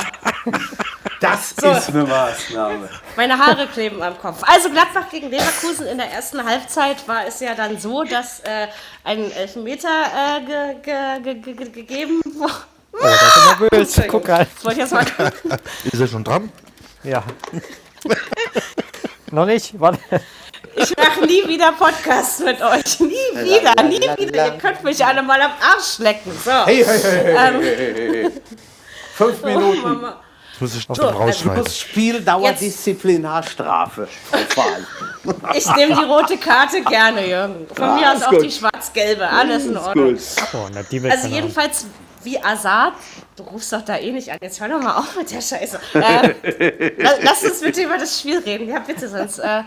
Das ist eine Maßnahme. Meine Haare kleben am Kopf. Also Gladbach gegen Leverkusen in der ersten Halbzeit war es ja dann so, dass äh, ein Elfmeter äh, ge, ge, ge, ge, ge, gegeben wurde. Oh, da ist er nervös. Guck. Das mal gucken. Ist er schon dran? Ja. Noch nicht? Warte. Ich mache nie wieder Podcasts mit euch. Nie wieder, nie wieder. Ihr könnt mich alle mal am Arsch lecken. So. Hey, hey, hey, hey, hey, hey, hey, hey. Fünf Oh, Minuten. Das muss ich noch So, also rausschneiden. Das Spiel dauert Disziplinarstrafe. Ich nehme die rote Karte gerne, Jürgen. Von mir aus ist auch gut. die schwarz-gelbe. Alles in Ordnung. Gut. Oh, na, Also jedenfalls wie Azad. Du rufst doch da eh nicht an. Jetzt hör doch mal auf mit der Scheiße. Äh, la- lass uns bitte über das Spiel reden. Ja, bitte, sonst. Äh,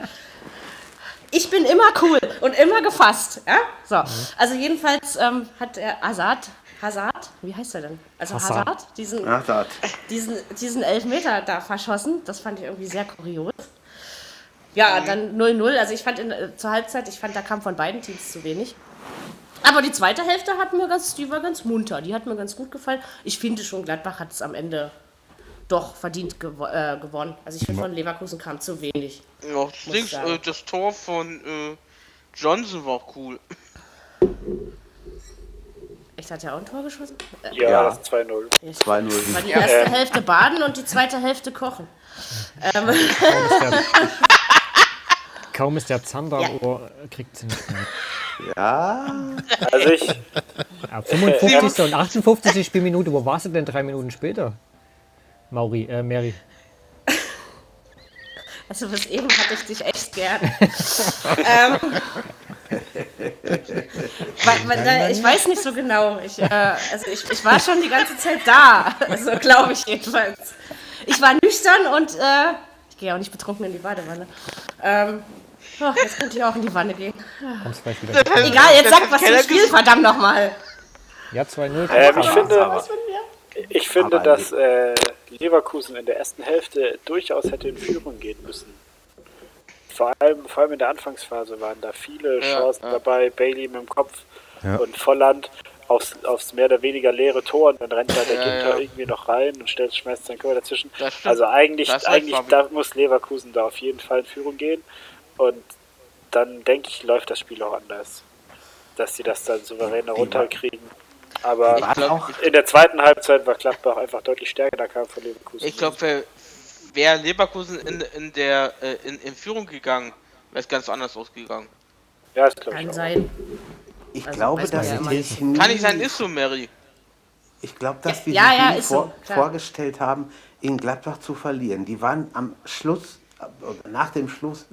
ich bin immer cool und immer gefasst. Ja? So. Also jedenfalls ähm, hat der Hazard, Hazard, wie heißt er denn? Also Hazard. Hazard, diesen, das. diesen, diesen Elfmeter da verschossen. Das fand ich irgendwie sehr kurios. Ja, dann 0-0. Also ich fand in, äh, zur Halbzeit, ich fand, da kam von beiden Teams zu wenig. Aber die zweite Hälfte hat mir ganz, die war ganz munter. Die hat mir ganz gut gefallen. Ich finde schon, Gladbach hat es am Ende doch verdient gewo äh, gewonnen. Also ich finde, von Leverkusen kam zu wenig. Ja, links, sagen. äh, das Tor von äh, Johnson war auch cool. Echt, hat er auch ein Tor geschossen? Äh, Ja, Ja. das ist 2-0. 2-0. war die erste Hälfte baden und die zweite Hälfte kochen. Ähm, Kaum ist der, Zander, Ja. oh, kriegt sie nicht mehr. Ja, Also ich, Ab 55. und 58. Spielminute, wo warst du denn drei Minuten später? Mauri, äh, Mary. also bis eben hatte ich dich echt gern. ähm, weil, weil, da- ich weiß nicht so genau. Ich, äh, also ich, ich war schon die ganze Zeit da. Also glaube ich jedenfalls. Ich war nüchtern und äh, ich gehe auch nicht betrunken in die Badewanne. Ähm, oh, jetzt könnte ich auch in die Wanne gehen. Egal, jetzt sag was zum keiner Spiel, verdammt nochmal. Ja, 2-0. ähm, ich finde, ich finde Aber- dass äh, Leverkusen in der ersten Hälfte durchaus hätte in Führung gehen müssen. Vor allem, vor allem in der Anfangsphase waren da viele Ja, Chancen ja. dabei. Bailey mit dem Kopf Ja. und Volland aufs, aufs mehr oder weniger leere Tor und dann rennt da der Ja, Ginter ja. irgendwie noch rein und stellt, schmeißt seinen Körper dazwischen. Also eigentlich, eigentlich da muss Leverkusen da auf jeden Fall in Führung gehen und dann denke ich, läuft das Spiel auch anders. Dass sie das dann souverän runterkriegen. Aber Ich glaub, auch- in der zweiten Halbzeit war Gladbach einfach deutlich stärker, da kam von Leverkusen. Ich glaube, wäre Leverkusen in, in der äh, in, in Führung gegangen, wäre es ganz anders ausgegangen. ja, das glaube ich Kann auch. sein. ich Also glaube, dass ja nicht. Kann nicht sein, ist so, Mary. Ich glaube, dass die Ja, sich ja, ist so, vor, klar. vorgestellt haben, in Gladbach zu verlieren. Die waren am Schluss, äh, nach dem Schluss,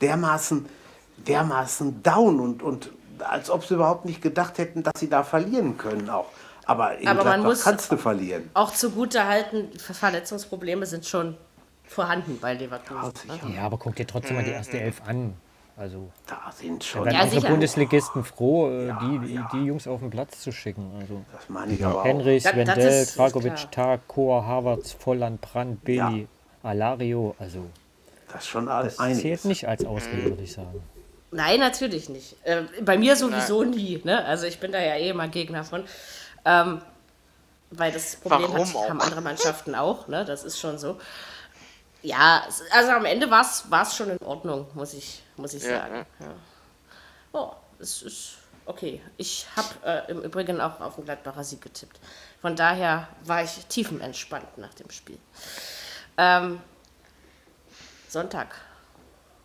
dermaßen, dermaßen down und, und als ob sie überhaupt nicht gedacht hätten, dass sie da verlieren können auch. Aber in Aber man muss- kannst du verlieren. Auch zugute halten, Verletzungsprobleme sind schon vorhanden bei Leverkusen. Ja, ne? Ja, aber guck dir trotzdem mal die erste Elf an. Also, Da sind schon, werden Ja, unsere. Bundesligisten froh, äh, Ja, die, die, ja. die Jungs auf den Platz zu schicken. Also, das meine ich aber auch. Henrich, Das- das Wendell, ist klar. Tag, Koa, Havertz, Volland, Brandt, Bailey, Alario. Also, Das ist schon das alles zählt einiges. nicht als Ausrede, würde ich sagen. Nein, natürlich nicht. Äh, bei mir sowieso nie. Ne? Also ich bin da ja eh immer Gegner von. Ähm, weil das Problem hat, haben andere Mannschaften auch. Ne? Das ist schon so. Ja, also am Ende war es schon in Ordnung, muss ich, muss ich Ja, sagen. Ja. Oh, es ist okay. Ich habe äh, im Übrigen auch auf den Gladbacher Sieg getippt. Von daher war ich tiefenentspannt nach dem Spiel. Ähm, Sonntag.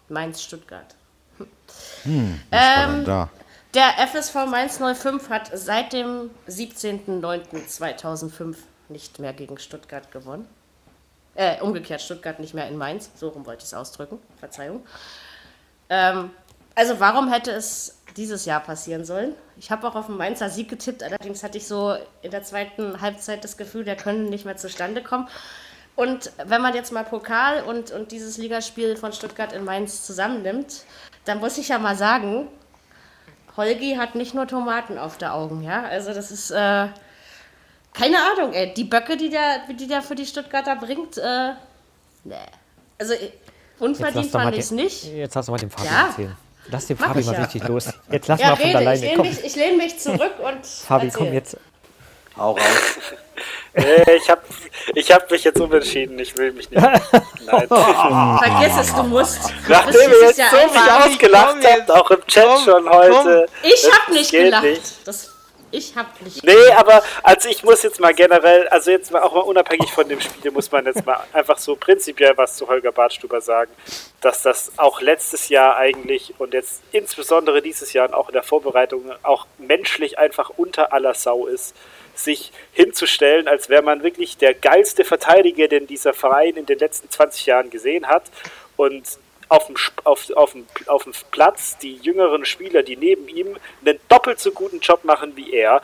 Mainz-Stuttgart. War denn da? Der FSV Mainz 05 hat seit dem 17.09.2005 nicht mehr gegen Stuttgart gewonnen. Äh, umgekehrt, Stuttgart nicht mehr in Mainz. So rum wollte ich es ausdrücken. Verzeihung. Ähm, also warum hätte es dieses Jahr passieren sollen? Ich habe auch auf den Mainzer Sieg getippt, allerdings hatte ich so in der zweiten Halbzeit das Gefühl, der können nicht mehr zustande kommen. Und wenn man jetzt mal Pokal und, und dieses Ligaspiel von Stuttgart in Mainz zusammennimmt, dann muss ich ja mal sagen, Holgi hat nicht nur Tomaten auf der Augen, ja. Also das ist äh, keine Ahnung, ey. Die Böcke, die der, die der für die Stuttgarter bringt, äh, nee. Also äh, unverdient fand ich es den- nicht. Jetzt lass doch mal dem Fabi Ja. erzählen. Lass den Mach Fabi ich mal ja. richtig los. Jetzt lass Ja, mal von rede, ich alleine. lehne Komm, mich, ich lehn mich zurück und. Fabi, komm erzähl. jetzt. Hau raus. Ich habe ich hab mich jetzt umentschieden, ich will mich nicht. Nein. Vergiss es, du musst. Du Nachdem ihr jetzt ja so mich einfach- ausgelacht komm habt, auch im Chat Komm, schon heute. Ich das hab nicht gelacht. nicht. Das, ich hab nicht Nee, aber also ich muss jetzt mal generell, also jetzt mal auch mal unabhängig von dem Spiel, muss man jetzt mal einfach so prinzipiell was zu Holger Bartstuber sagen, dass das auch letztes Jahr eigentlich und jetzt insbesondere dieses Jahr und auch in der Vorbereitung auch menschlich einfach unter aller Sau ist, sich hinzustellen, als wäre man wirklich der geilste Verteidiger, den dieser Verein in den letzten 20 Jahren gesehen hat und auf dem, auf, auf, dem, auf dem Platz die jüngeren Spieler, die neben ihm einen doppelt so guten Job machen wie er,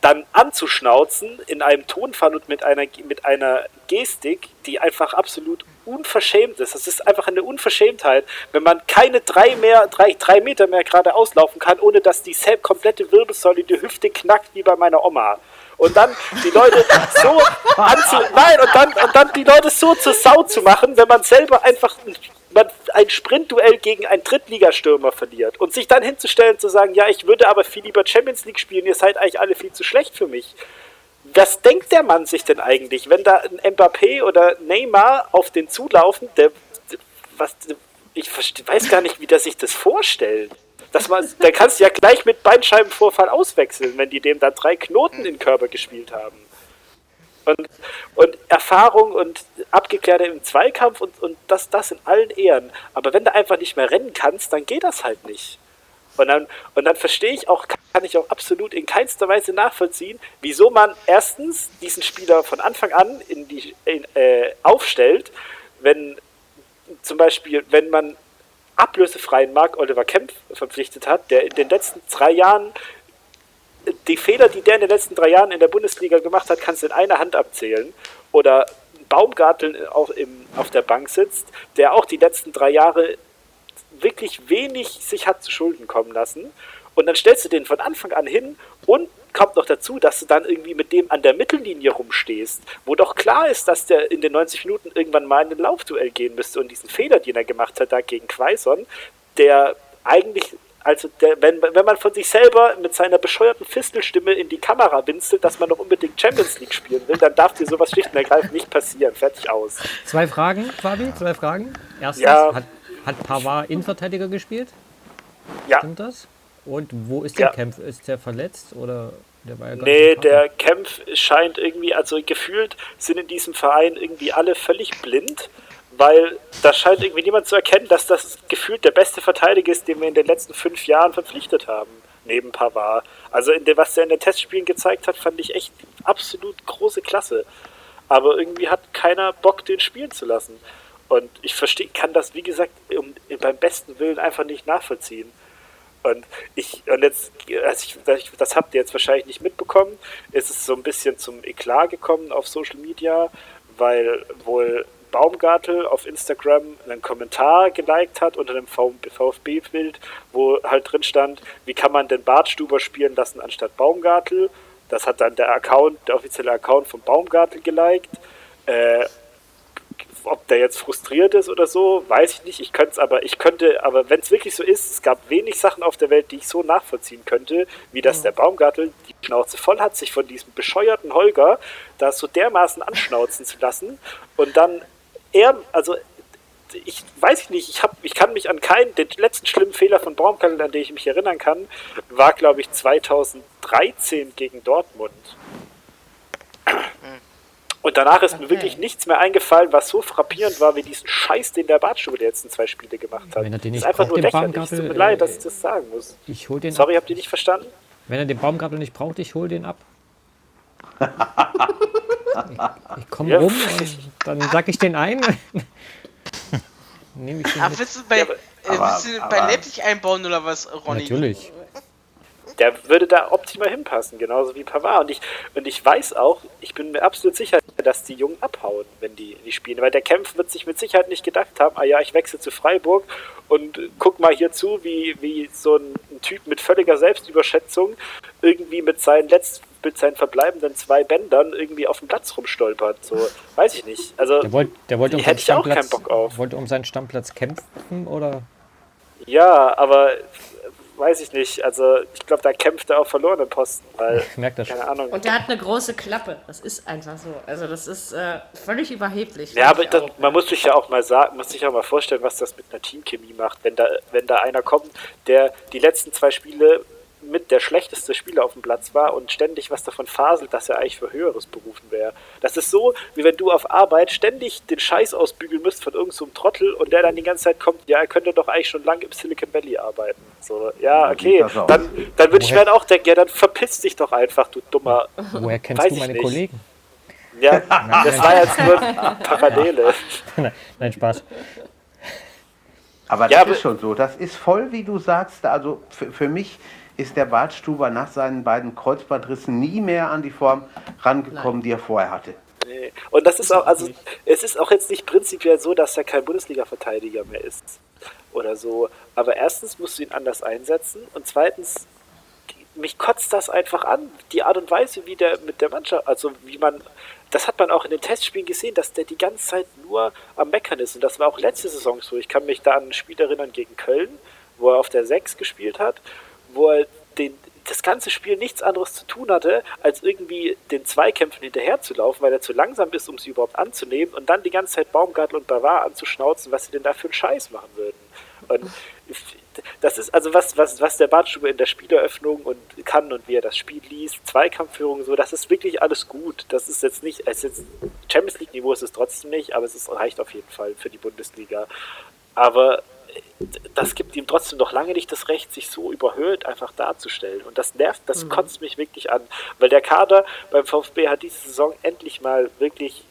dann anzuschnauzen in einem Tonfall und mit einer, mit einer Gestik, die einfach absolut unverschämt ist. Das ist einfach eine Unverschämtheit, wenn man keine drei, mehr, drei, drei Meter mehr gerade auslaufen kann, ohne dass die komplette Wirbelsäule die Hüfte knackt wie bei meiner Oma und dann die Leute so anzu nein und dann und dann die Leute so zur Sau zu machen, wenn man selber einfach man ein Sprintduell gegen einen Drittligastürmer verliert und sich dann hinzustellen zu sagen, ja, ich würde aber viel lieber Champions League spielen, ihr seid eigentlich alle viel zu schlecht für mich. Was denkt der Mann sich denn eigentlich, wenn da ein Mbappé oder Neymar auf den zulaufen, der was ich weiß gar nicht, wie der sich das vorstellt. Dass man, da kannst du ja gleich mit Beinscheibenvorfall auswechseln, wenn die dem dann drei Knoten in den Körper gespielt haben. Und, und Erfahrung und Abgeklärte im Zweikampf und, und das, das in allen Ehren. Aber wenn du einfach nicht mehr rennen kannst, dann geht das halt nicht. Und dann, und dann verstehe ich auch, kann ich auch absolut in keinster Weise nachvollziehen, wieso man erstens diesen Spieler von Anfang an in die, in, äh, aufstellt, wenn zum Beispiel, wenn man ablösefreien Mark Oliver Kempf verpflichtet hat, der in den letzten drei Jahren die Fehler, die der in den letzten drei Jahren in der Bundesliga gemacht hat, kannst du in einer Hand abzählen. Oder Baumgartel auch im, auf der Bank sitzt, der auch die letzten drei Jahre wirklich wenig sich hat zu Schulden kommen lassen. Und dann stellst du den von Anfang an hin und kommt noch dazu, dass du dann irgendwie mit dem an der Mittellinie rumstehst, wo doch klar ist, dass der in den 90 Minuten irgendwann mal in ein Laufduell gehen müsste und diesen Fehler, den er gemacht hat, da gegen Quaison, der eigentlich, also der, wenn, wenn man von sich selber mit seiner bescheuerten Fistelstimme in die Kamera winselt, dass man noch unbedingt Champions League spielen will, dann darf dir sowas schlicht und ergreifend nicht passieren. Fertig aus. Zwei Fragen, Fabi, zwei Fragen. Erstens, Ja. hat, hat Pavard Innenverteidiger gespielt? Ja. Stimmt das? Und wo ist der Ja. Kämpf? Ist der verletzt oder der war ja Nee, der? Kempf scheint irgendwie, also gefühlt sind in diesem Verein irgendwie alle völlig blind, weil da scheint irgendwie niemand zu erkennen, dass das gefühlt der beste Verteidiger ist, den wir in den letzten fünf Jahren verpflichtet haben, neben Pavard. Also in dem, was er in den Testspielen gezeigt hat, fand ich echt absolut große Klasse. Aber irgendwie hat keiner Bock, den spielen zu lassen. Und ich verstehe, kann das, wie gesagt, um, beim besten Willen einfach nicht nachvollziehen. Und ich, und jetzt, also ich, das- habt ihr jetzt wahrscheinlich nicht mitbekommen, ist es so ein bisschen zum Eklat gekommen auf Social Media, weil wohl Baumgartel auf Instagram einen Kommentar geliked hat unter einem VfB-Bild, wo halt drin stand, wie kann man denn Bartstuber spielen lassen anstatt Baumgartel. Das hat dann der Account, der offizielle Account von Baumgartel geliked. Äh, ob der jetzt frustriert ist oder so, weiß ich nicht. Ich könnte es aber, ich könnte, aber wenn es wirklich so ist, es gab wenig Sachen auf der Welt, die ich so nachvollziehen könnte, wie dass der Baumgartel die Schnauze voll hat, sich von diesem bescheuerten Holger da so dermaßen anschnauzen zu lassen und dann er, also ich weiß nicht, ich, hab, ich kann mich an keinen, den letzten schlimmen Fehler von Baumgartel, an den ich mich erinnern kann, war glaube ich 2013 gegen Dortmund. Und danach ist mir Okay. wirklich nichts mehr eingefallen, was so frappierend war, wie diesen Scheiß, den der Bartstube die letzten zwei Spiele gemacht hat. Wenn er den das nicht ist einfach braucht, nur den lächerlich. Es tut mir leid, dass äh, ich das sagen muss. Ich hol den Sorry, ab. habt ihr nicht verstanden? Wenn er den Baumgartel nicht braucht, ich hol den ab. ich ich komme Ja. rum und dann sack ich den ein. Nehme ich den Ach, mit. willst du bei, Ja, äh, aber- willst du bei aber- Leipzig einbauen oder was, Ronny? Natürlich. Der würde da optimal hinpassen, genauso wie Pavard. Und ich, und ich weiß auch, ich bin mir absolut sicher, dass die Jungen abhauen, wenn die, die spielen. Weil der Kempf wird sich mit Sicherheit nicht gedacht haben, ah ja, ich wechsle zu Freiburg und guck mal hier zu, wie, wie so ein, ein Typ mit völliger Selbstüberschätzung irgendwie mit seinen letzten, mit seinen verbleibenden zwei Bändern irgendwie auf dem Platz rumstolpert. So, weiß ich nicht. Also, Der wollte, der wollte um Hätte seinen ich auch keinen Stammplatz, Bock auf. wollte um seinen Stammplatz kämpfen oder ja, aber weiß ich nicht. Also, ich glaube, da kämpft er auf verlorenen Posten, weil, Ich merk das schon. keine Ahnung. Und der hat eine große Klappe. Das ist einfach so. Also das ist äh, völlig überheblich. Ja, aber das, man muss sich ja auch mal sagen, muss sich auch mal vorstellen, was das mit einer Teamchemie macht, wenn da, wenn da einer kommt, der die letzten zwei Spiele mit der schlechteste Spieler auf dem Platz war und ständig was davon faselt, dass er eigentlich für Höheres berufen wäre. Das ist so, wie wenn du auf Arbeit ständig den Scheiß ausbügeln müsst von irgendeinem so einem Trottel und der dann die ganze Zeit kommt, ja, er könnte doch eigentlich schon lange im Silicon Valley arbeiten. So, ja, Ja, okay, dann, dann würde ich mir dann auch denken, ja, dann verpiss dich doch einfach, du dummer. woher kennst Weiß du meine nicht. Kollegen? Ja, das war jetzt nur Parallele. Nein, Nein, Spaß. Aber Ja, das aber- ist schon so. Das ist voll, wie du sagst. Also für, für mich ist der Bartstuber nach seinen beiden Kreuzbandrissen nie mehr an die Form rangekommen, die er vorher hatte. Nee. Und das ist auch, also es ist auch jetzt nicht prinzipiell so, dass er kein Bundesliga-Verteidiger mehr ist oder so. Aber erstens musst du ihn anders einsetzen und zweitens mich kotzt das einfach an, die Art und Weise, wie der mit der Mannschaft, also wie man, das hat man auch in den Testspielen gesehen, dass der die ganze Zeit nur am Meckern ist. Und das war auch letzte Saison so. Ich kann mich da an ein Spiel erinnern gegen Köln, wo er auf der 6 gespielt hat, wo er den, das ganze Spiel nichts anderes zu tun hatte, als irgendwie den Zweikämpfen hinterherzulaufen, weil er zu langsam ist, um sie überhaupt anzunehmen und dann die ganze Zeit Baumgartel und Bavard anzuschnauzen, was sie denn da für einen Scheiß machen würden. Und das ist also was, was, was der Bartstube in der Spieleröffnung und kann und wie er das Spiel liest, Zweikampfführung so, das ist wirklich alles gut. Das ist jetzt nicht, es jetzt Champions League Niveau ist es trotzdem nicht, aber es ist, reicht auf jeden Fall für die Bundesliga. Aber das gibt ihm trotzdem noch lange nicht das Recht, sich so überhöht einfach darzustellen. Und das nervt, das mhm. kotzt mich wirklich an. Weil der Kader beim VfB hat diese Saison endlich mal wirklich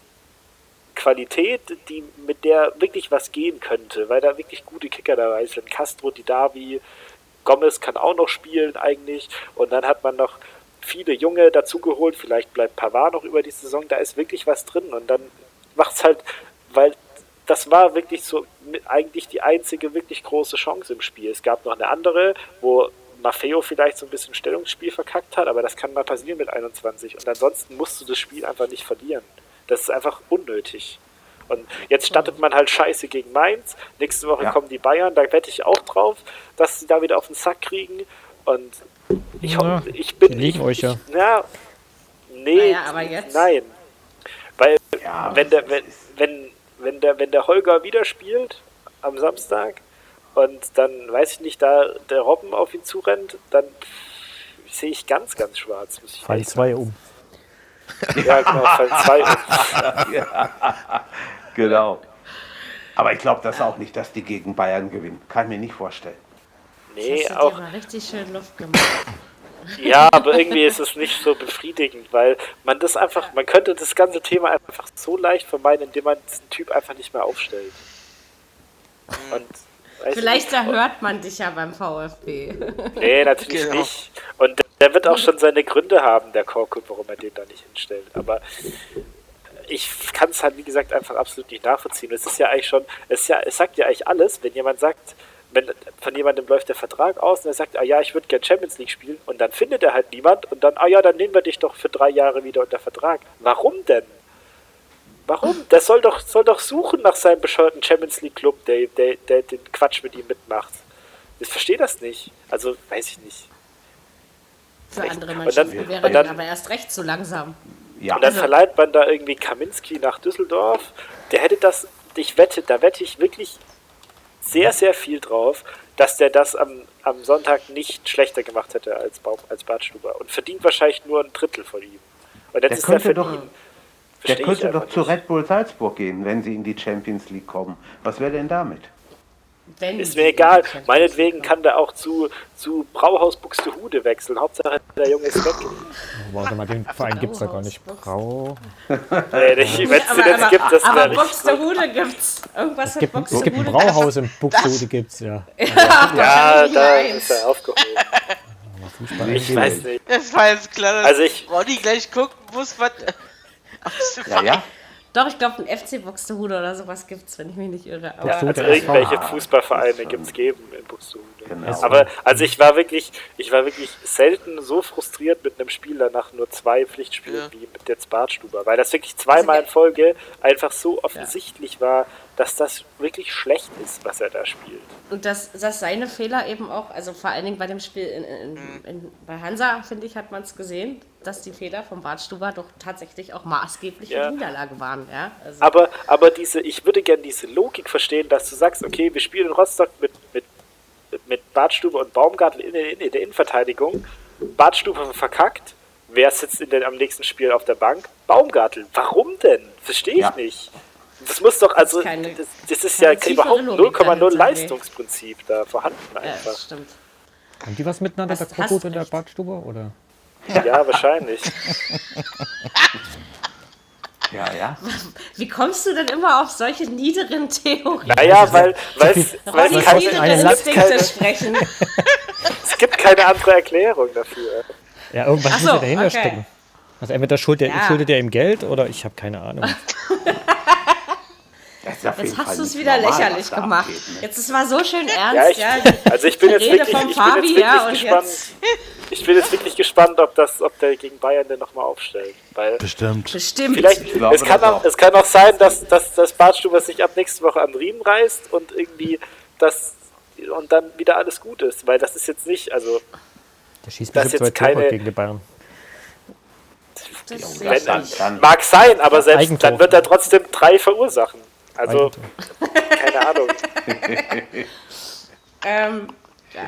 Qualität, die, mit der wirklich was gehen könnte, weil da wirklich gute Kicker dabei sind. Castro, Didavi, Gomez kann auch noch spielen eigentlich. Und dann hat man noch viele Junge dazugeholt. Vielleicht bleibt Pavard noch über die Saison. Da ist wirklich was drin. Und dann macht es halt, weil das war wirklich so eigentlich die einzige wirklich große Chance im Spiel. Es gab noch eine andere, wo Maffeo vielleicht so ein bisschen Stellungsspiel verkackt hat, aber das kann mal passieren mit 21. Und ansonsten musst du das Spiel einfach nicht verlieren. Das ist einfach unnötig. Und jetzt startet man halt scheiße gegen Mainz. Nächste Woche ja. kommen die Bayern, da wette ich auch drauf, dass sie da wieder auf den Sack kriegen. Und ich, ja, ich bin. liegen euch ja. Ja, nee, naja, aber jetzt. nein. Weil, ja, wenn, der, wenn, wenn, wenn, der, wenn der Holger wieder spielt am Samstag und dann, weiß ich nicht, da der Robben auf ihn zurennt, dann sehe ich ganz, ganz schwarz. Fall zwei um. Ja, genau, Fall 2. ja, genau. Aber ich glaube das auch nicht, dass die gegen Bayern gewinnen. Kann ich mir nicht vorstellen. Nee, das auch. Dir richtig schön Luft gemacht. Ja, aber irgendwie ist es nicht so befriedigend, weil man das einfach, man könnte das ganze Thema einfach so leicht vermeiden, indem man diesen Typ einfach nicht mehr aufstellt. Und Vielleicht nicht, hört man dich ja beim VfB. Nee, natürlich genau. nicht. Und der wird auch schon seine Gründe haben, der Korkut, warum er den da nicht hinstellt. Aber ich kann es halt, wie gesagt, einfach absolut nicht nachvollziehen. Es ist ja eigentlich schon, es, ja, es sagt ja eigentlich alles, wenn jemand sagt, wenn von jemandem läuft der Vertrag aus und er sagt, ah ja, ich würde gerne Champions League spielen und dann findet er halt niemand und dann, ah ja, dann nehmen wir dich doch für drei Jahre wieder unter Vertrag. Warum denn? Warum? Der soll doch, soll doch suchen nach seinem bescheuerten Champions League Club, der, der, der den Quatsch mit ihm mitmacht. Ich verstehe das nicht. Also, weiß ich nicht. Für andere Mannschaften wäre dann, aber erst recht zu langsam. Ja. Und dann also, verleiht man da irgendwie Kaminski nach Düsseldorf. Der hätte das, ich wette, da wette ich wirklich sehr, sehr viel drauf, dass der das am, am Sonntag nicht schlechter gemacht hätte als, Baum, als Bartstuber. Und verdient wahrscheinlich nur ein Drittel von ihm. Und jetzt der ist könnte doch, der könnte doch zu Red Bull Salzburg gehen, wenn sie in die Champions League kommen. Was wäre denn damit? Wenn ist mir egal. Meinetwegen kann der auch zu, zu Brauhaus Buxtehude wechseln. Hauptsache der Junge ist weg. Warte mal, den Verein gibt es ja gar nicht. Brau. nee, nicht, wenn es den jetzt gibt, das Aber Buxtehude gibt's. Irgendwas es gibt, es gibt ein Brauhaus in Buxtehude, gibt's ja. Ja, ja da ist er aufgehoben. Ich weiß nicht. Das war jetzt klar, dass also ich, Ronny gleich gucken muss, was. Ja, ja. Doch, ich glaube, ein FC Buxtehude oder sowas gibt es, wenn ich mich nicht irre. Aber ja, also irgendwelche Fußballvereine gibt es geben in Buxtehude. Genau. Aber also ich war wirklich, ich war wirklich selten so frustriert mit einem Spieler nach nur zwei Pflichtspielen ja. wie mit jetzt Bartstuber, weil das wirklich zweimal in Folge einfach so offensichtlich ja. war, dass das wirklich schlecht ist, was er da spielt. Und dass, dass seine Fehler eben auch, also vor allen Dingen bei dem Spiel in, in, mhm. in, bei Hansa, finde ich, hat man es gesehen, dass die Fehler von Bartstuber doch tatsächlich auch maßgebliche ja. Niederlage waren. Ja? Also aber, aber diese, ich würde gerne diese Logik verstehen, dass du sagst, okay, wir spielen in Rostock mit, mit, mit Bartstuber und Baumgartel in, in, in der Innenverteidigung. Bartstuber verkackt. Wer sitzt in den, am nächsten Spiel auf der Bank? Baumgartel. Warum denn? Verstehe ich ja. nicht. Das muss doch, also, das, keine, das, das ist ja überhaupt 0,0 Leistungsprinzip da vorhanden einfach. Ja, stimmt. Haben die was miteinander, was, der Krokut und der Badstube, oder? Ja, wahrscheinlich. Ja, ja. Wie kommst du denn immer auf solche niederen Theorien? Naja, weil, weil, weil, weil keine, niedere Instinkte sprechen. es gibt keine andere Erklärung dafür. Ja, irgendwas Ach muss so, ja dahinter okay. stecken. Also entweder schuldet, Ja. schuldet er ihm Geld oder ich habe keine Ahnung. Jetzt hast du es wieder normal, lächerlich gemacht. abgeht, ne? Jetzt, es war so schön Ja, ernst, ich, ja. also ich bin jetzt Rede wirklich, ich bin jetzt Fabi, wirklich ja, gespannt. jetzt- Ich bin jetzt wirklich gespannt, ob das, ob der gegen Bayern denn nochmal aufstellt. Weil Bestimmt. Bestimmt. vielleicht, es kann, auch, auch. es kann auch sein, dass, dass das Bartstuber sich ab nächste Woche am Riemen reißt und irgendwie das und dann wieder alles gut ist. Weil das ist jetzt nicht, also Der schießt Das jetzt keine- gegen die Bayern. Ja, wenn, dann- dann- mag sein, aber selbst Eigentor. dann wird er trotzdem drei verursachen. Also, keine Ahnung. Ähm, ja.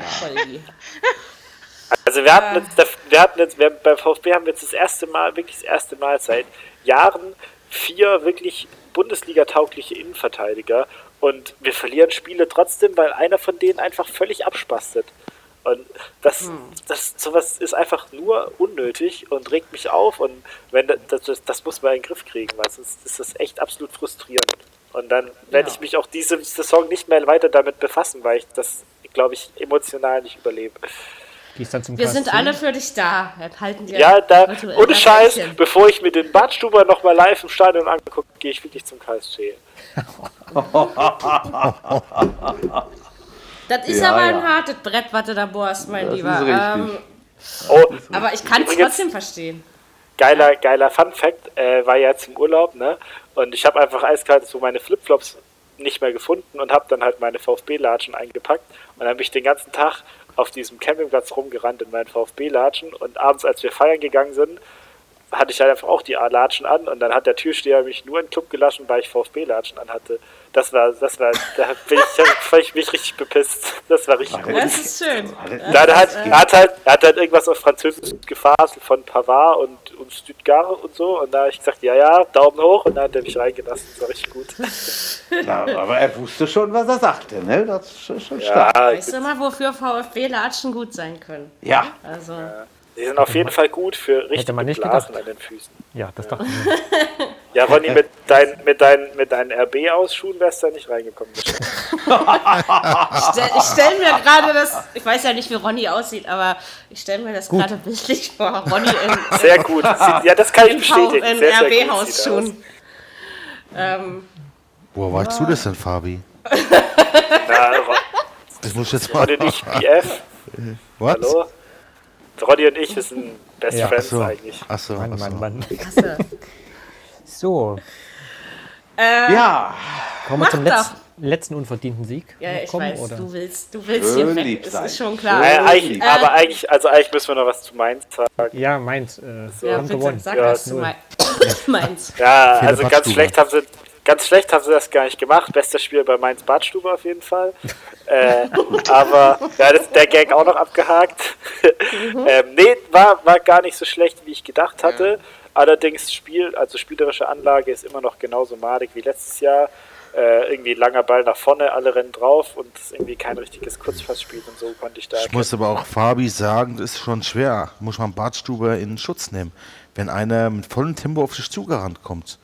Also wir hatten jetzt, wir hatten jetzt, wir, beim VfB haben wir jetzt das erste Mal, wirklich das erste Mal seit Jahren vier wirklich Bundesliga-taugliche Innenverteidiger und wir verlieren Spiele trotzdem, weil einer von denen einfach völlig abspastet. Und das, das, sowas ist einfach nur unnötig und regt mich auf und wenn das, das, das muss man in den Griff kriegen, weil sonst ist das echt absolut frustrierend. Und dann werde Ja. ich mich auch diese Saison nicht mehr weiter damit befassen, weil ich das, glaube ich, emotional nicht überlebe. Gehst dann zum Wir sind alle für dich da. Wir halten Ja, da, ohne Scheiß, Händchen. bevor ich mir den Badstuber nochmal live im Stadion angucke, gehe ich wirklich zum KSC. Das ist Ja, aber ja. ein hartes Brett, was du da bohrst, mein Das Lieber. ist richtig. Ähm, Oh, aber ich kann es trotzdem verstehen. geiler, geiler Fun Fact, äh, war ja jetzt im Urlaub, ne? Und ich habe einfach eiskalt so meine Flipflops nicht mehr gefunden und habe dann halt meine VfB-Latschen eingepackt. Und dann bin ich den ganzen Tag auf diesem Campingplatz rumgerannt in meinen VfB-Latschen. Und abends, als wir feiern gegangen sind, hatte ich halt einfach auch die Latschen an und dann hat der Türsteher mich nur in den Club gelassen, weil ich VfB-Latschen anhatte. Das war, das war, da bin ich, da ich mich richtig bepisst. Das war richtig gut. Das ist schön. Da hat, er hat, halt, er hat halt irgendwas auf Französisch gefaselt von Pavard und, und Stuttgart und so. Und da habe ich gesagt, ja, ja, Daumen hoch. Und dann hat er mich reingelassen. Das war richtig gut. Ja, aber er wusste schon, was er sagte, ne? Das ist schon, schon stark. Ja, Weißt du mal, wofür VfB-Latschen gut sein können? Ja. Also, die sind auf jeden Fall gut für richtige man nicht Blasen gedacht. an den Füßen. Ja, das dachte ich. mir. Ja, Ronny, mit, dein, mit, dein, mit deinen RB-Ausschuhen wärst du da nicht reingekommen. ich stelle mir gerade das, ich weiß ja nicht, wie Ronny aussieht, aber ich stelle mir das gerade bildlich vor. Ronny in, Sehr gut. Ja, das kann ich bestätigen. in RB-Hausschuhen. Ähm, Woher weißt du das denn, Fabi? Na, Das muss ich jetzt mal. Ronny und ich, BF. What? Hallo? Ronny und ich, wir sind Best Ja, Friends Achso, eigentlich. achso, Mann, achso. Mann, Mann. klasse. So, Ja, kommen wir zum doch. letzten, letzten unverdienten Sieg. Ja, ich kommen, weiß, oder? du willst, du willst Schön hier weg, das ist schon klar. Äh, eigentlich, Äh, aber eigentlich, also eigentlich müssen wir noch was zu Mainz sagen. Ja, meins. Äh, ja, haben bitte, gewonnen. sag Ja, was mein, meinst. Ja, also ganz schlecht haben sie ganz schlecht haben sie das gar nicht gemacht. Bester Spiel bei Mainz Badstube auf jeden Fall. äh, aber ja, das, der Gag auch noch abgehakt. ähm, nee, war, war gar nicht so schlecht, wie ich gedacht hatte. Allerdings Spiel, also spielerische Anlage ist immer noch genauso madig wie letztes Jahr. Äh, irgendwie langer Ball nach vorne, alle rennen drauf und es ist irgendwie kein richtiges Kurzpassspiel und so konnte ich da Ich muss aber auch Fabi sagen, das ist schon schwer. Muss man Bartstube in Schutz nehmen. Wenn einer mit vollem Tempo auf dich zugerannt kommt.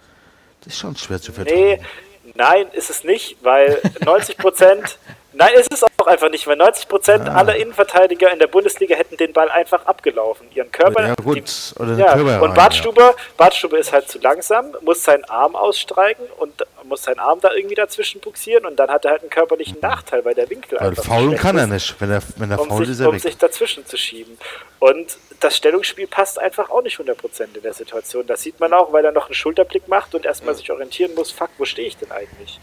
Das ist schon schwer zu Nee, verteidigen. nein, ist es nicht, weil 90 Prozent, nein, ist es auch einfach nicht, weil 90 Prozent aller Innenverteidiger in der Bundesliga hätten den Ball einfach abgelaufen. Ihren Körper. Ja, gut. die- Oder den ja, Körper und rein, Bartstube, Bartstube ist halt zu langsam, muss seinen Arm ausstreiken und muss seinen Arm da irgendwie dazwischen buxieren und dann hat er halt einen körperlichen Nachteil, weil der Winkel Weil einfach faulen kann er nicht. Wenn er, wenn er um, faul ist, er um weg. sich dazwischen zu schieben. Und das Stellungsspiel passt einfach auch nicht 100% in der Situation. Das sieht man auch, weil er noch einen Schulterblick macht und erstmal sich orientieren muss, fuck, wo stehe ich denn eigentlich?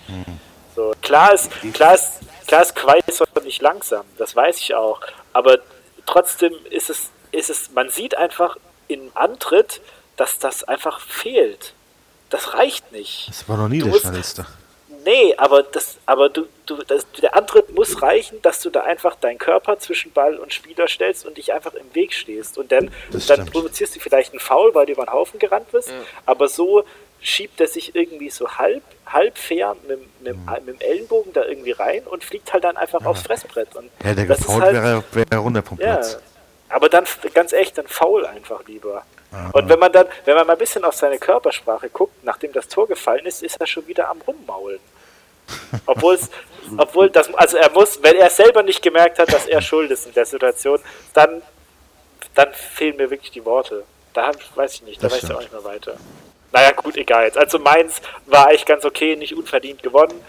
So, klar ist, klar ist, klar ist Quaison nicht langsam, das weiß ich auch. Aber trotzdem ist es, ist es, man sieht einfach im Antritt, dass das einfach fehlt. Das reicht nicht. Das war noch nie Du der musst- schnellste. Nee, aber das, aber du, du, das, der Antritt muss reichen, dass du da einfach deinen Körper zwischen Ball und Spieler stellst und dich einfach im Weg stehst. Und dann, Das dann stimmt. provozierst du vielleicht einen Foul, weil du über den Haufen gerannt bist, aber so schiebt er sich irgendwie so halb, halb fair mit, mit, Mhm. mit dem Ellenbogen da irgendwie rein und fliegt halt dann einfach aufs Fressbrett. Und er das ist gefault, halt- wäre, wäre er runter vom ja, Platz. Aber dann ganz echt, dann faul einfach lieber. Und wenn man dann, wenn man mal ein bisschen auf seine Körpersprache guckt, nachdem das Tor gefallen ist, ist er schon wieder am Rummaulen. Obwohl es, obwohl das, also er muss, wenn er selber nicht gemerkt hat, dass er schuld ist in der Situation, dann, dann fehlen mir wirklich die Worte. Da hab, weiß ich nicht, da Das weiß ich auch nicht mehr weiter. Naja, gut, egal jetzt. Also Mainz war eigentlich ganz okay, nicht unverdient gewonnen,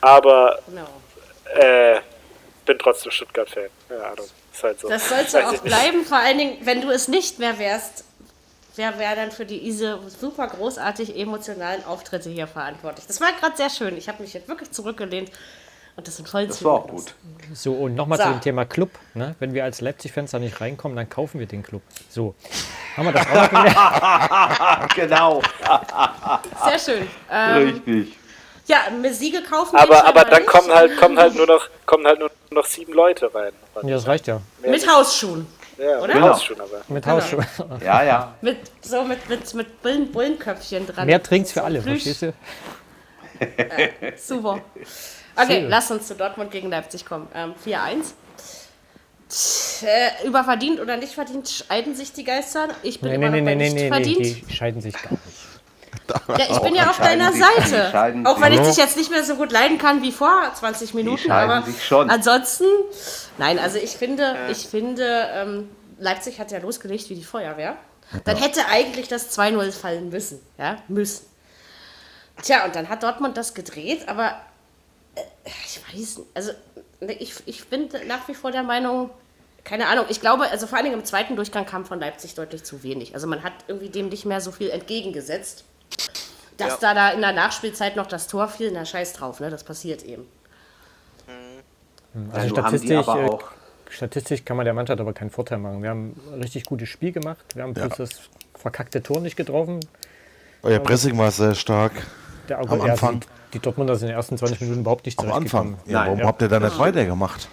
aber Genau. äh, bin trotzdem Stuttgart-Fan. Ja, Ahnung. Ist halt so. Das sollst du auch bleiben, vor allen Dingen, wenn du es nicht mehr wärst. Wer wäre dann für diese super großartig emotionalen Auftritte hier verantwortlich? Das war gerade sehr schön. Ich habe mich jetzt wirklich zurückgelehnt und das in vollen Das war auch gut. So, und nochmal So. zu dem Thema Club. Ne? Wenn wir als Leipzig-Fans da nicht reinkommen, dann kaufen wir den Club. So. Haben wir das auch gelernt? Genau, Sehr schön. Ähm, richtig. ja, mit Siege kaufen Aber, wir aber dann kommen halt, kommen halt nur noch, kommen halt nur noch sieben Leute rein. Ja, das reicht ja. Mit Hausschuhen. Ja, Oder? genau. schon aber. Mit Genau. Hausschuhe. Ja, ja. Mit, so mit, mit, mit Bullen, Bullenköpfchen dran. Mehr Trinks für alle, Plüsch. verstehst du? Super. Okay, lass uns zu Dortmund gegen Leipzig kommen. Ähm, 4-1. Tch, Äh, überverdient oder nicht verdient scheiden sich die Geister. Ich bin Nee, immer nee, noch nee, bei nee, nicht nee, nee, verdient. die scheiden sich gar nicht. Ja, ich bin ja auf deiner Seite. Auch wenn ich dich jetzt nicht mehr so gut leiden kann wie vor 20 Minuten, aber sich schon. ansonsten, nein, also ich finde, ich finde, ähm, Leipzig hat ja losgelegt wie die Feuerwehr. Dann hätte eigentlich das 2-0 fallen müssen, ja, müssen. Tja, und dann hat Dortmund das gedreht, aber äh, ich weiß nicht, also ich, ich bin nach wie vor der Meinung, keine Ahnung, ich glaube, also vor allen Dingen im zweiten Durchgang kam von Leipzig deutlich zu wenig. Also man hat irgendwie dem nicht mehr so viel entgegengesetzt. Dass Ja. da, da in der Nachspielzeit noch das Tor fiel, na scheiß drauf, ne? Das passiert eben. Also Nun haben die statistisch, aber äh, auch, statistisch kann man der Mannschaft aber keinen Vorteil machen. Wir haben ein richtig gutes Spiel gemacht. Wir haben bloß das verkackte Tor nicht getroffen. Euer Pressing war sehr stark. Der Am ja, Anfang. Die, die Dortmunder sind in den ersten 20 Minuten überhaupt nicht Am Anfang. Ja, Nein, warum ja. habt ihr da nicht weitergemacht?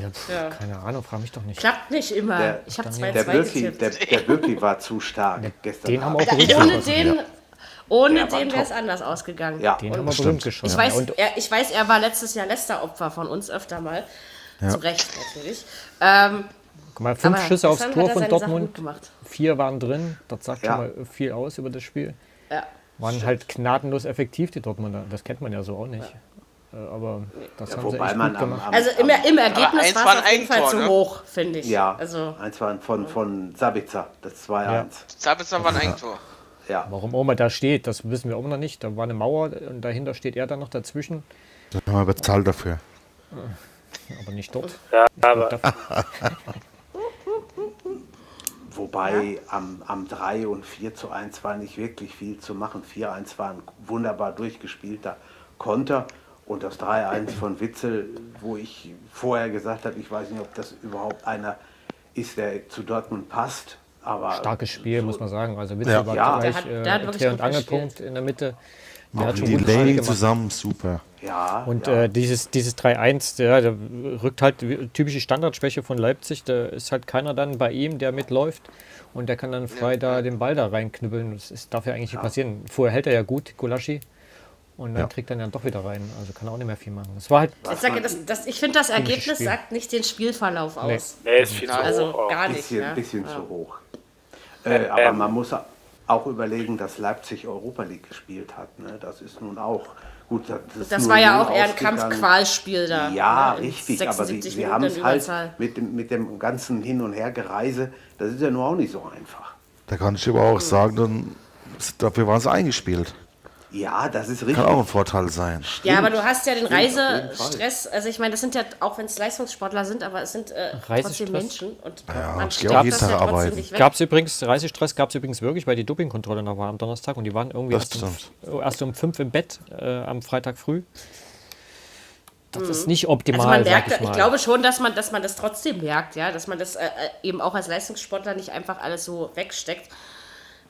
Ja, pf, Ja. Keine Ahnung, frag mich doch nicht. Klappt nicht immer. Der- ich habe Daniel. 2-2 der der, war zu stark gestern Den haben auch Ja, ohne den, ohne den wäre es anders ausgegangen. Ja. Den Und haben wir Stimmt. berühmt geschossen. Ich weiß, Ja, er, ich weiß, er war letztes Jahr Leicester-Opfer von uns öfter mal. Zu Recht natürlich. Ähm, guck mal, fünf Schüsse aufs Tor von Dortmund, gemacht. vier waren drin. Das sagt Ja. schon mal viel aus über das Spiel. Ja. Waren halt gnadenlos effektiv, die Dortmunder. Das kennt man ja so auch nicht. Äh, Aber das Ja, haben sie wobei echt man gut am, gemacht. am, Also im, im Ergebnis war es ein auf jeden Fall zu ne? hoch, finde ich. ja, Also, eins war von, von Sabitzer, das 2-1. Sabitzer war ein Eigentor. Ja. Warum Oma da steht, das wissen wir auch noch nicht. Da war eine Mauer und dahinter steht er dann noch dazwischen. Da haben wir bezahlt dafür. Aber nicht dort. Ja, aber Wobei am, am 3 und 4 zu 1 war nicht wirklich viel zu machen. 4-1 war ein wunderbar durchgespielter Konter. Und das 3-1 von Witzel, wo ich vorher gesagt habe, ich weiß nicht, ob das überhaupt einer ist, der zu Dortmund passt. Aber Starkes Spiel, so- muss man sagen. Also Witzel Ja. war Ja. gleich Der hat- äh, der hat wirklich Dreh- und Angelpunkt in der Mitte. Der schon die Lane gemacht. zusammen, super. Ja, Und ja. äh, dieses, dieses 3-1, der, der rückt halt typische Standardschwäche von Leipzig. Da ist halt keiner dann bei ihm, der mitläuft. Und der kann dann frei da den Ball da reinknüppeln. Das ist, darf ja eigentlich nicht passieren. Vorher hält er ja gut, Gulaschi. Und dann Ja. kriegt er dann doch wieder rein. Also kann er auch nicht mehr viel machen. Das war halt ich, sage, das, das, ich finde, das Ergebnis Spiel. sagt nicht den Spielverlauf Nee. aus. nee, ist viel zu Also hoch. auch. gar nicht. bisschen, ne? bisschen Ja. zu hoch. Äh, aber Ähm. man muss auch überlegen, dass Leipzig Europa League gespielt hat. Ne? Das ist nun auch gut. Das, ist Das war ja auch eher ein. Kampfqualspiel da. Ja, ne? Richtig, aber sie, 76 sie haben es halt mit dem, mit dem ganzen Hin- und Hergereise, das ist ja nur auch nicht so einfach. Da kann ich aber auch sagen, dann, dafür waren sie eingespielt. Ja, das ist Kann richtig. auch ein Vorteil sein. Ja, aber du hast ja den Stimmt, Reisestress. Also ich meine, das sind ja, auch wenn es Leistungssportler sind, aber es sind äh, trotzdem? Menschen. Und Ja, man auch jeden Tag ja arbeiten. weg. Gab es übrigens, Reisestress gab es übrigens wirklich, weil die Dopingkontrolle noch war am Donnerstag und die waren irgendwie erst um, erst um fünf im Bett äh, am Freitag früh. Das ist nicht optimal, Also man merkt, ich ich, mal. glaube schon, dass man, dass man das trotzdem merkt, ja, dass man das äh, äh, eben auch als Leistungssportler nicht einfach alles so wegsteckt.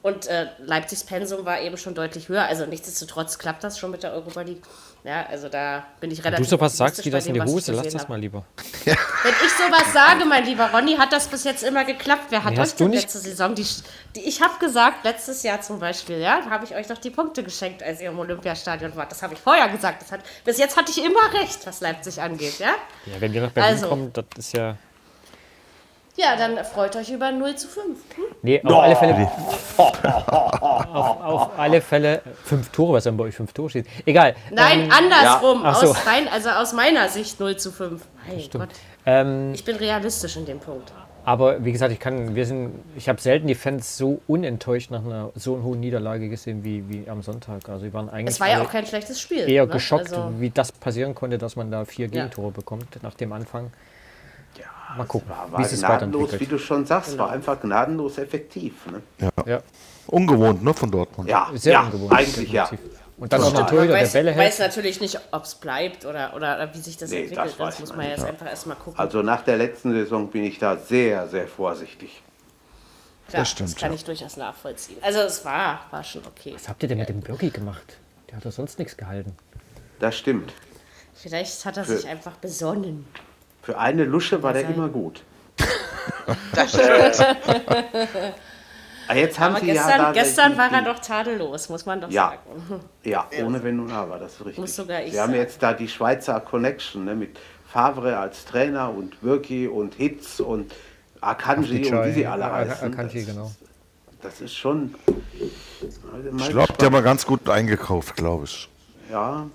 Und äh, Leipzigs Pensum war eben schon deutlich höher. Also nichtsdestotrotz klappt das schon mit der Europa League. Ja, also da bin ich relativ. du sowas sagst, die das in die Hose, lass das mal lieber. Wenn ich sowas sage, mein lieber Ronny, hat das bis jetzt immer geklappt. Wer hat Nee, euch hast du denn nicht- letzte Saison die, die ich habe gesagt, letztes Jahr zum Beispiel, ja, habe ich euch doch die Punkte geschenkt, als ihr im Olympiastadion wart. Das habe ich vorher gesagt. Das hat, bis jetzt hatte ich immer recht, was Leipzig angeht, ja. Ja, wenn wir nach Berlin Also. kommen, das ist ja. Ja, dann freut euch über 0 zu 5. Hm? Nee, auf alle Fälle. auf, auf alle Fälle fünf Tore, was dann bei euch fünf Tore steht. Egal. Nein, Ähm, andersrum. Ach so. Aus rein, also aus meiner Sicht 0 zu 5. Mein Gott. ähm, Ich bin realistisch in dem Punkt. aber wie gesagt, ich kann, wir sind, ich habe selten die Fans so unenttäuscht nach einer so hohen Niederlage gesehen wie, wie am Sonntag. Also die waren eigentlich Es war ja auch kein schlechtes Spiel. eher ne? geschockt, Also, wie das passieren konnte, dass man da vier Ja. Gegentore bekommt nach dem Anfang. Mal gucken, War, wie war es sich gnadenlos, wie weiterentwickelt. du schon sagst, Genau. war einfach gnadenlos effektiv. Ne? Ja, Ungewohnt, ne, von Dortmund. Ja, sehr ja ungewohnt. eigentlich ja. Und dann noch der Torhüter, der weiß, Bälle weiß hält. natürlich nicht, ob es bleibt oder, oder, oder wie sich das Nee, entwickelt. das Das, weiß muss man man nicht, jetzt einfach erstmal gucken. Also nach der letzten Saison bin ich da sehr, sehr vorsichtig. Klar, das stimmt, Das kann ja. ich durchaus nachvollziehen. Also es war, war schon okay. Was habt ihr denn mit dem Birki gemacht? Der hat doch sonst nichts gehalten. Das stimmt. Vielleicht hat er Für- sich einfach besonnen. Für eine Lusche war der immer gut. Das stimmt. Ah, jetzt haben Aber sie ja gestern, da gestern war er doch tadellos, muss man doch Ja. sagen. Ja, ohne Wenn und Aber, das ist richtig. Muss sogar ich Wir haben sagen. jetzt da die Schweizer Connection ne, mit Favre als Trainer und Birki und Hitz und Akanji und wie sie alle heißen. Akanji, das, genau. das ist schon. Ich glaube, haben wir ganz gut eingekauft, glaube ich. Ja,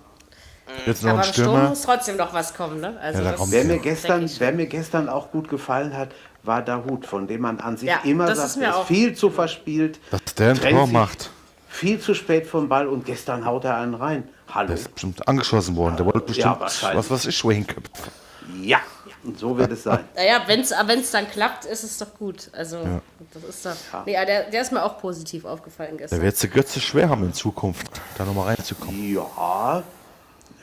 Jetzt noch Aber ein im Sturm Stürmer. muss trotzdem noch was kommen, ne? Also Ja, wer mir, Ja. gestern, wer mir gestern auch gut gefallen hat, war Dahut, von dem man an sich Ja, immer sagt, ist er ist viel zu verspielt, Dass der ein Tor macht. viel zu spät vom Ball und gestern haut er einen rein. Hallo. Der ist bestimmt angeschossen worden. Der wollte bestimmt, wahrscheinlich. was weiß ich, köpfen. Ja, und so wird es sein. Naja, wenn es dann klappt, ist es doch gut. Also, das ist doch. Nee, der, der ist mir auch positiv aufgefallen Da gestern. wird es der Götze schwer haben in Zukunft, da nochmal reinzukommen. Ja,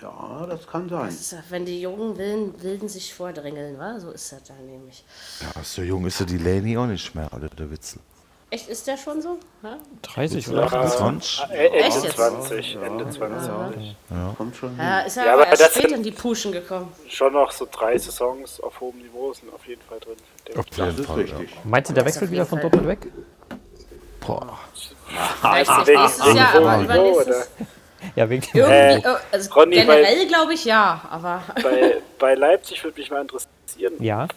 ja, das kann sein. Das ist ja, wenn die jungen Wilden, Wilden sich vordrängeln, wa? so ist das dann nämlich. Ja, so jung ist er die Lady auch nicht mehr, oder der Witzel. Echt, ist der schon so? Ja? 30 oder? 20? Äh, Ende Echt jetzt? 20, Ende 20. Kommt schon. Ja, ist er Ja, aber erst das spät sind- in die Puschen gekommen. Schon noch so drei Saisons auf hohem Niveau sind auf jeden Fall drin. Auf jeden ist Fall, ja. richtig. Meinst du, der wechselt wieder von Fall. Dortmund weg? Boah. Wegen- nächstes Jahr, aber übernächstes. Ja, wegen dem Irgendwie, äh, also Ronny, generell glaube ich ja, aber Bei, bei Leipzig würde mich mal interessieren, Ja,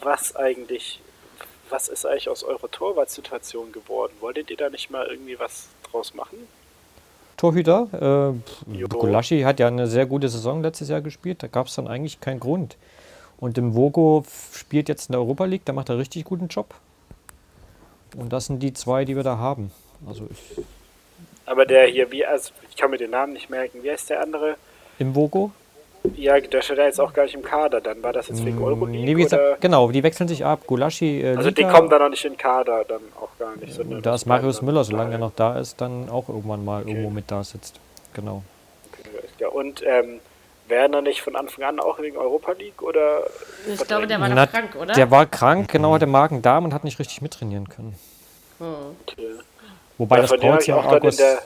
was eigentlich, was ist eigentlich aus eurer Torwartsituation geworden? Wolltet ihr da nicht mal irgendwie was draus machen? Torhüter. Äh. Gulaschi hat ja eine sehr gute Saison letztes Jahr gespielt. Da gab es dann eigentlich keinen Grund. Und im Vogo spielt jetzt in der Europa League. Da macht er richtig guten Job. Und das sind die zwei, die wir da haben. Also ich, Aber der hier, wie, also kann mir den Namen nicht merken, wie heißt der andere? im Vogo. Ja, der steht ja jetzt auch gar nicht im Kader, dann war das jetzt wegen Euroleague Mm, Nee, wie oder? gesagt, genau, die wechseln sich ab. Gulaschi, äh, Also die Liga, kommen da noch nicht in den Kader, dann auch gar nicht. sondern da ist Marius Müller, dann solange er noch da ist, dann auch irgendwann mal irgendwo mit da sitzt. Genau. Ja, und ähm, Werner nicht von Anfang an auch wegen Europa League oder? ich glaube, der war Na, noch krank, oder? Der war krank, genau, hatte Magen-Darm und hat nicht richtig mittrainieren können. Okay. Wobei Weil das Paul ja auch dann in August. der,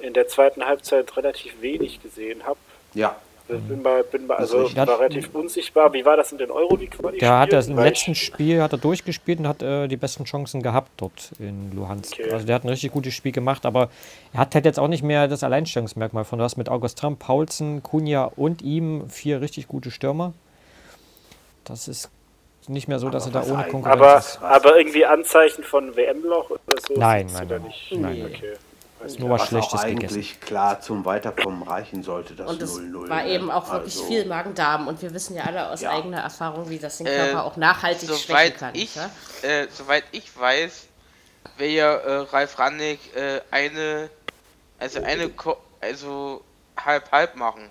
in der zweiten Halbzeit relativ wenig gesehen habe. Ja, Bin mal, bin mal, also war relativ unsichtbar. Wie war das in den Euroleague? Der hat das im letzten Spiel hat er durchgespielt und hat äh, die besten Chancen gehabt dort in Luhansk. Okay. Also der hat ein richtig gutes Spiel gemacht, aber er hat halt jetzt auch nicht mehr das Alleinstellungsmerkmal von du hast mit August Tram, Paulsen, Kunja und ihm vier richtig gute Stürmer. Das ist nicht mehr so, dass er da ohne Konkurrenz aber, ist. aber irgendwie Anzeichen von WM-Loch oder so? Nein, nein, da nein, nicht. nein. Okay. Weiß Nur was was auch Schlechtes eigentlich gegessen. klar zum Weiterkommen reichen sollte, das Und es 0-0. war ne? eben auch wirklich Also, viel Magen-Darm. Und wir wissen ja alle aus Ja. eigener Erfahrung, wie das den Äh, Körper auch nachhaltig schwächen soweit kann. ich, ja? äh, soweit ich weiß, will ja äh, Ralf Rannig äh, eine, also eine, Ko also halb halb machen.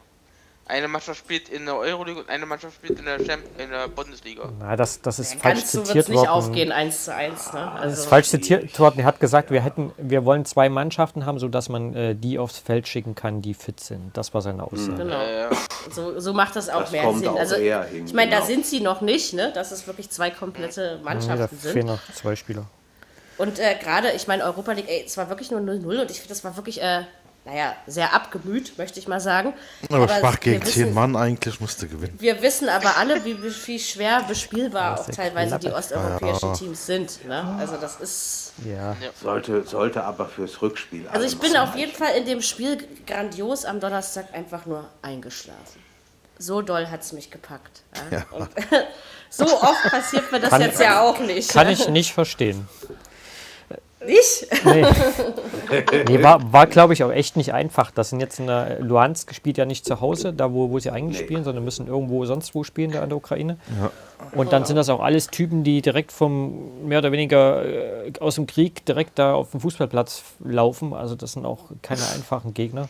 Eine Mannschaft spielt in der Euroleague und eine Mannschaft spielt in der, Champ in der Bundesliga. Na, das, das ist falsch Ganz so wird es zitiert nicht worden. aufgehen, eins zu eins. Ne? Das Also, ist falsch zitiert worden. Er hat gesagt, wir hätten, wir wollen zwei Mannschaften haben, sodass man äh, die aufs Feld schicken kann, die fit sind. Das war seine Aussage. Genau. Äh, So, so macht das auch Das mehr kommt Sinn. auch Also, eher hin, ich meine, da genau. sind sie noch nicht, ne? dass es wirklich zwei komplette Nee, da Mannschaften fehlen sind. noch zwei Spieler. Und äh, gerade, ich meine, Europa League, ey, es war wirklich nur 0-0 und ich finde, das war wirklich, äh, naja, sehr abgemüht, möchte ich mal sagen. Aber schwach wir gegen wissen- 10 Mann eigentlich musste gewinnen. Wir wissen aber alle, wie, wie schwer bespielbar auch ist ja teilweise die osteuropäischen Teams sind. Ne? Also das ist. Ja. Sollte, sollte aber fürs Rückspiel. Also ich bin auf jeden Fall in dem Spiel grandios am Donnerstag einfach nur eingeschlafen. so doll hat es mich gepackt. Ja. Und so oft passiert mir das Kann- jetzt ja auch nicht. Kann ich nicht verstehen. Nicht? Nee, nee war, war glaube ich, auch echt nicht einfach. Das sind jetzt in der Luhansk spielt ja nicht zu Hause, da wo, wo sie eigentlich spielen, sondern müssen irgendwo sonst wo spielen, da in der Ukraine. Und dann sind das auch alles Typen, die direkt vom mehr oder weniger äh, aus dem Krieg direkt da auf dem Fußballplatz laufen. Also das sind auch keine einfachen Gegner.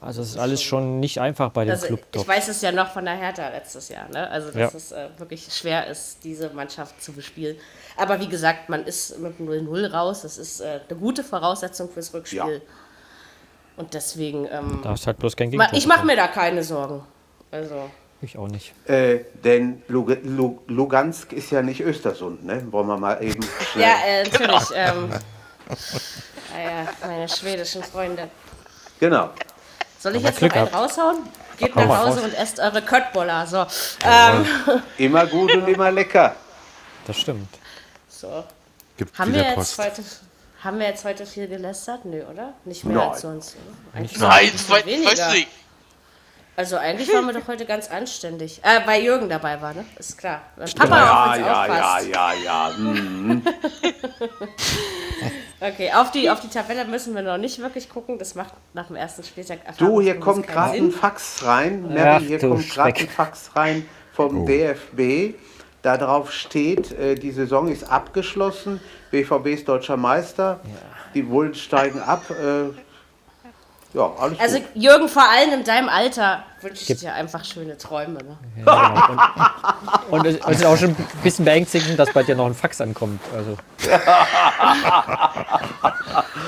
Also es ist alles schon nicht einfach bei dem Also Club ich weiß es ja noch von der Hertha letztes Jahr, ne? Also dass Ja. es äh, wirklich schwer ist, diese Mannschaft zu bespielen. Aber wie gesagt, man ist mit 0-0 raus. Das ist äh, eine gute Voraussetzung fürs Rückspiel. Ja. Und deswegen, ähm, Da ist halt bloß kein Gegentor. ich mache mir da keine Sorgen. Also, Ich auch nicht. Äh, denn Lug Lug Lugansk ist ja nicht Östersund, ne? Wollen wir mal eben. ja, äh, natürlich. Ähm, ah ja, meine schwedischen Freunde. Genau. Soll ich jetzt noch Glück einen gehabt. raushauen? Geht Hau nach Hause raus. und esst eure Köttboller. So. Ähm, Immer gut und immer lecker. Das stimmt. so. Gibt Haben wir, jetzt heute, haben wir jetzt heute viel gelästert? Nö, oder? Nicht mehr Nein. als sonst. Eigentlich Nein, weiß nicht. Also eigentlich waren wir doch heute ganz anständig. Äh, weil Jürgen dabei war, ne? Ist klar. Papa Ja, auf uns ja, ja, aufpasst. ja, ja. Hm. Okay, auf die, auf die Tabelle müssen wir noch nicht wirklich gucken. Das macht nach dem ersten Spieltag Du, hier kommt gerade ein Fax rein. Ach, Mary, hier kommt gerade ein Fax rein vom DFB. Da drauf steht, äh, die Saison ist abgeschlossen. BVB ist deutscher Meister. Die Bullen steigen ab. Äh, ja, alles Also gut. Jürgen, vor allem in deinem Alter wünsche ich dir einfach schöne Träume. Ne? Und es es ist auch schon ein bisschen beängstigend, dass bei dir noch ein Fax ankommt. Also,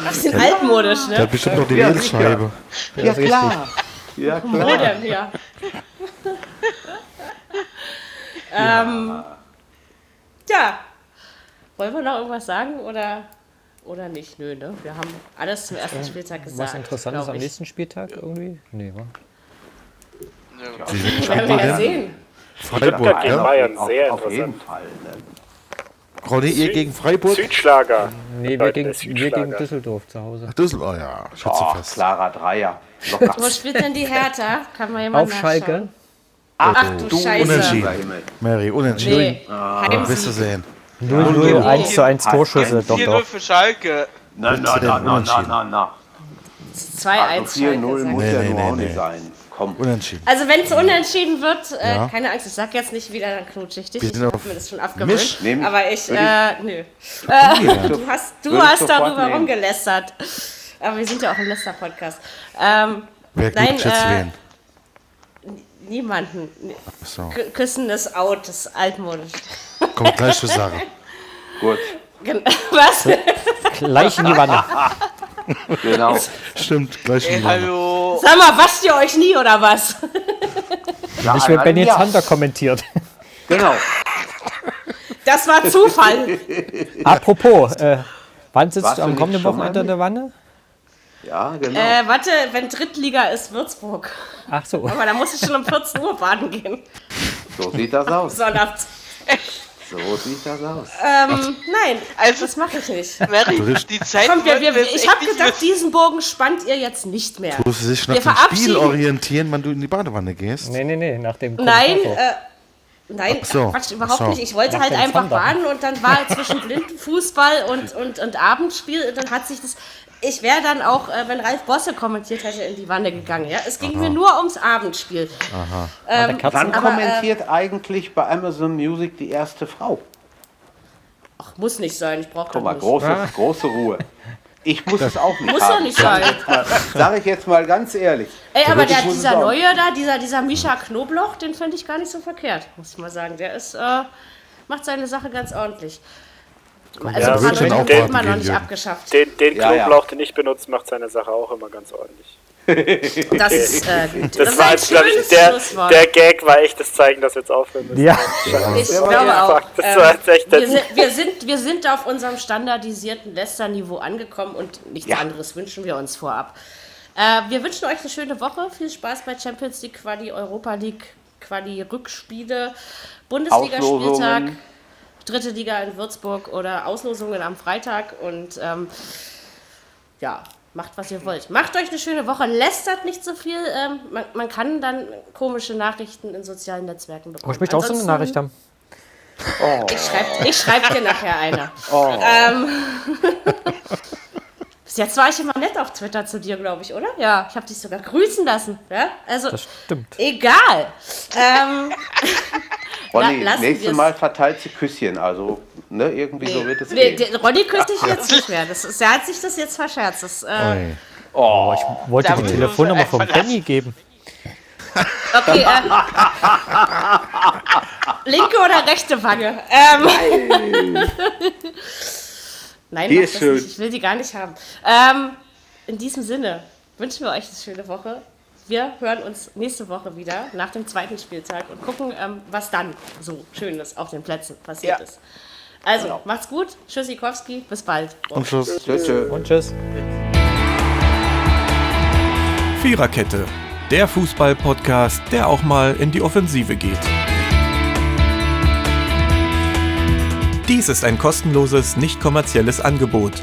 Das sind altmodisch, ne? bestimmt noch die Ja, Wählscheibe. Ja, ist richtig. klar. Ja, Wo klar. denn? Ja. ähm, ja. Wollen wir noch irgendwas sagen oder, oder nicht? Nö, ne? Wir haben alles zum ersten Spieltag gesagt. was Interessantes am nächsten Spieltag irgendwie? Nee, wa? Die sind Werden wir ja sehen. Freiburg, gegen ja? Bayern, Auf, sehr auf jeden interessant. Fall. Ne? Ronny, ihr gegen Freiburg? Südschlager. Nee, wir gegen, wir gegen. Düsseldorf zu Hause. Düsseldorf, oh ja, Oh, Schützenfest. klarer Dreier. Locker. Wo spielt denn die Hertha? Kann man jemand Auf Schalke. nachschauen? Ach du Scheiße. Unentschieden. Mary, unentschieden. Nee, Wirst du sehen. 0-0, 1 zu 1 Ein- Torschüsse, doch, 4-0 doch. für Schalke. Na, na, na, na, na, na, na. 2-1 Also 4-0 Schalke, muss Nee, ja nee, nur nee, auch nicht sein. Komm. Unentschieden. Also wenn es unentschieden wird, äh, Ja. keine Angst, ich sag jetzt nicht wieder, dann knutsche ich dich. Wir Ich auf mir das schon abgewöhnt. Nehmen- Aber ich, äh, nö. Äh, du hast, du hast darüber nehmen. rumgelästert. Aber wir sind ja auch ein Läster-Podcast. Ähm, Wer Nein, jetzt äh, wen? niemanden. So, Küssen ist out, das ist altmodisch. Kommt gleich zur Sache. Gut. Was? Gleich in die Wanne. Genau. Stimmt, gleich in die Wanne. hallo. Sag mal, wascht ihr euch nie oder was? Ja, Ich will einmal Ben im jetzt. Hunter kommentiert. Genau. Das war Zufall. Apropos, äh, wann sitzt Warst du du am nicht kommenden Wochenende in der Wanne? Ja, genau. äh, warte, wenn Drittliga ist Würzburg. Ach so. Aber da muss ich schon um 14 Uhr baden gehen. So sieht das aus. Sonnabends. So sieht das aus. Ähm, nein, Also- das mache ich nicht. Mary, die Zeit Kommt, wir, wir, ich habe gedacht, diesen Bogen spannt ihr jetzt nicht mehr. Du musst dich nach Wir dem Spiel orientieren, wann du in die Badewanne gehst. Nee, nee, nee, nach dem Nein, äh, nein, Ach so, Quatsch, überhaupt so. nicht. Ich wollte Nach halt einfach baden und dann war zwischen Blindenfußball und, und, und Abendspiel und dann hat sich das. Ich wäre dann auch, äh, wenn Ralf Bosse kommentiert hätte, in die Wanne gegangen. Ja? Es ging mir nur ums Abendspiel. der Ähm, Wann aber, äh, kommentiert eigentlich bei Amazon Music die erste Frau? ach, muss nicht sein, ich brauche Guck mal, nicht. große, große Ruhe. Ich muss es auch nicht Muss haben. doch nicht sein. Sage ich jetzt mal ganz ehrlich. Ey, aber der, dieser neue da, dieser, dieser Mischa Knobloch, den finde ich gar nicht so verkehrt, muss ich mal sagen. Der ist, äh, macht seine Sache ganz ordentlich. Also Ja, ja, wird schon immer aufwarten noch nicht abgeschafft. Den, den Ja, ja. Knoblauch, den ich benutze, macht seine Sache auch immer ganz ordentlich. Das ist äh, gut. Das, ist war jetzt, glaube ich, der, der Gag war echt das Zeichen, dass wir jetzt aufhören müssen. Ja, Ich glaube auch. Das Ähm, war jetzt echt wir, sind, wir, sind, wir sind auf unserem standardisierten Lästerniveau angekommen und nichts Ja. anderes wünschen wir uns vorab. Äh, wir wünschen euch eine schöne Woche. Viel Spaß bei Champions League Quali, Europa League Quali, Rückspiele, Bundesliga-Spieltag, Auslosungen. Dritte Liga in Würzburg oder Auslosungen am Freitag. Und ähm, ja, macht, was ihr wollt. Macht euch eine schöne Woche, lästert nicht so viel. Ähm, man, man, kann dann komische Nachrichten in sozialen Netzwerken bekommen. Oh, ich möchte auch so eine Nachricht haben. Oh. Ich schreibe ich schreib dir nachher eine. Oh. Ähm, bis jetzt war ich immer nett auf Twitter zu dir, glaube ich, oder? Ja, ich habe dich sogar grüßen lassen. Ja? Also, das stimmt. Egal. Ähm, Ronny, nächstes Mal verteilt sie Küsschen, also ne, irgendwie nee, so wird es nee, gehen. Ronny küsst dich jetzt nicht mehr. Das ist, er hat sich das jetzt verscherzt. Das, äh, oh, ich wollte die Telefonnummer vom Benny geben. Okay, äh, linke oder rechte Wange? Ähm, Nein, die ist schön. Nicht. ich will die gar nicht haben. Ähm, in diesem Sinne wünschen wir euch eine schöne Woche. Wir hören uns nächste Woche wieder nach dem zweiten Spieltag und gucken, ähm, was dann so Schönes auf den Plätzen passiert ja. ist. Also, genau. macht's gut. Tschüssikowski, bis bald. Und tschüss. Tschüss. Und tschüss. Viererkette, der Fußball-Podcast, der auch mal in die Offensive geht. Dies ist ein kostenloses, nicht kommerzielles Angebot.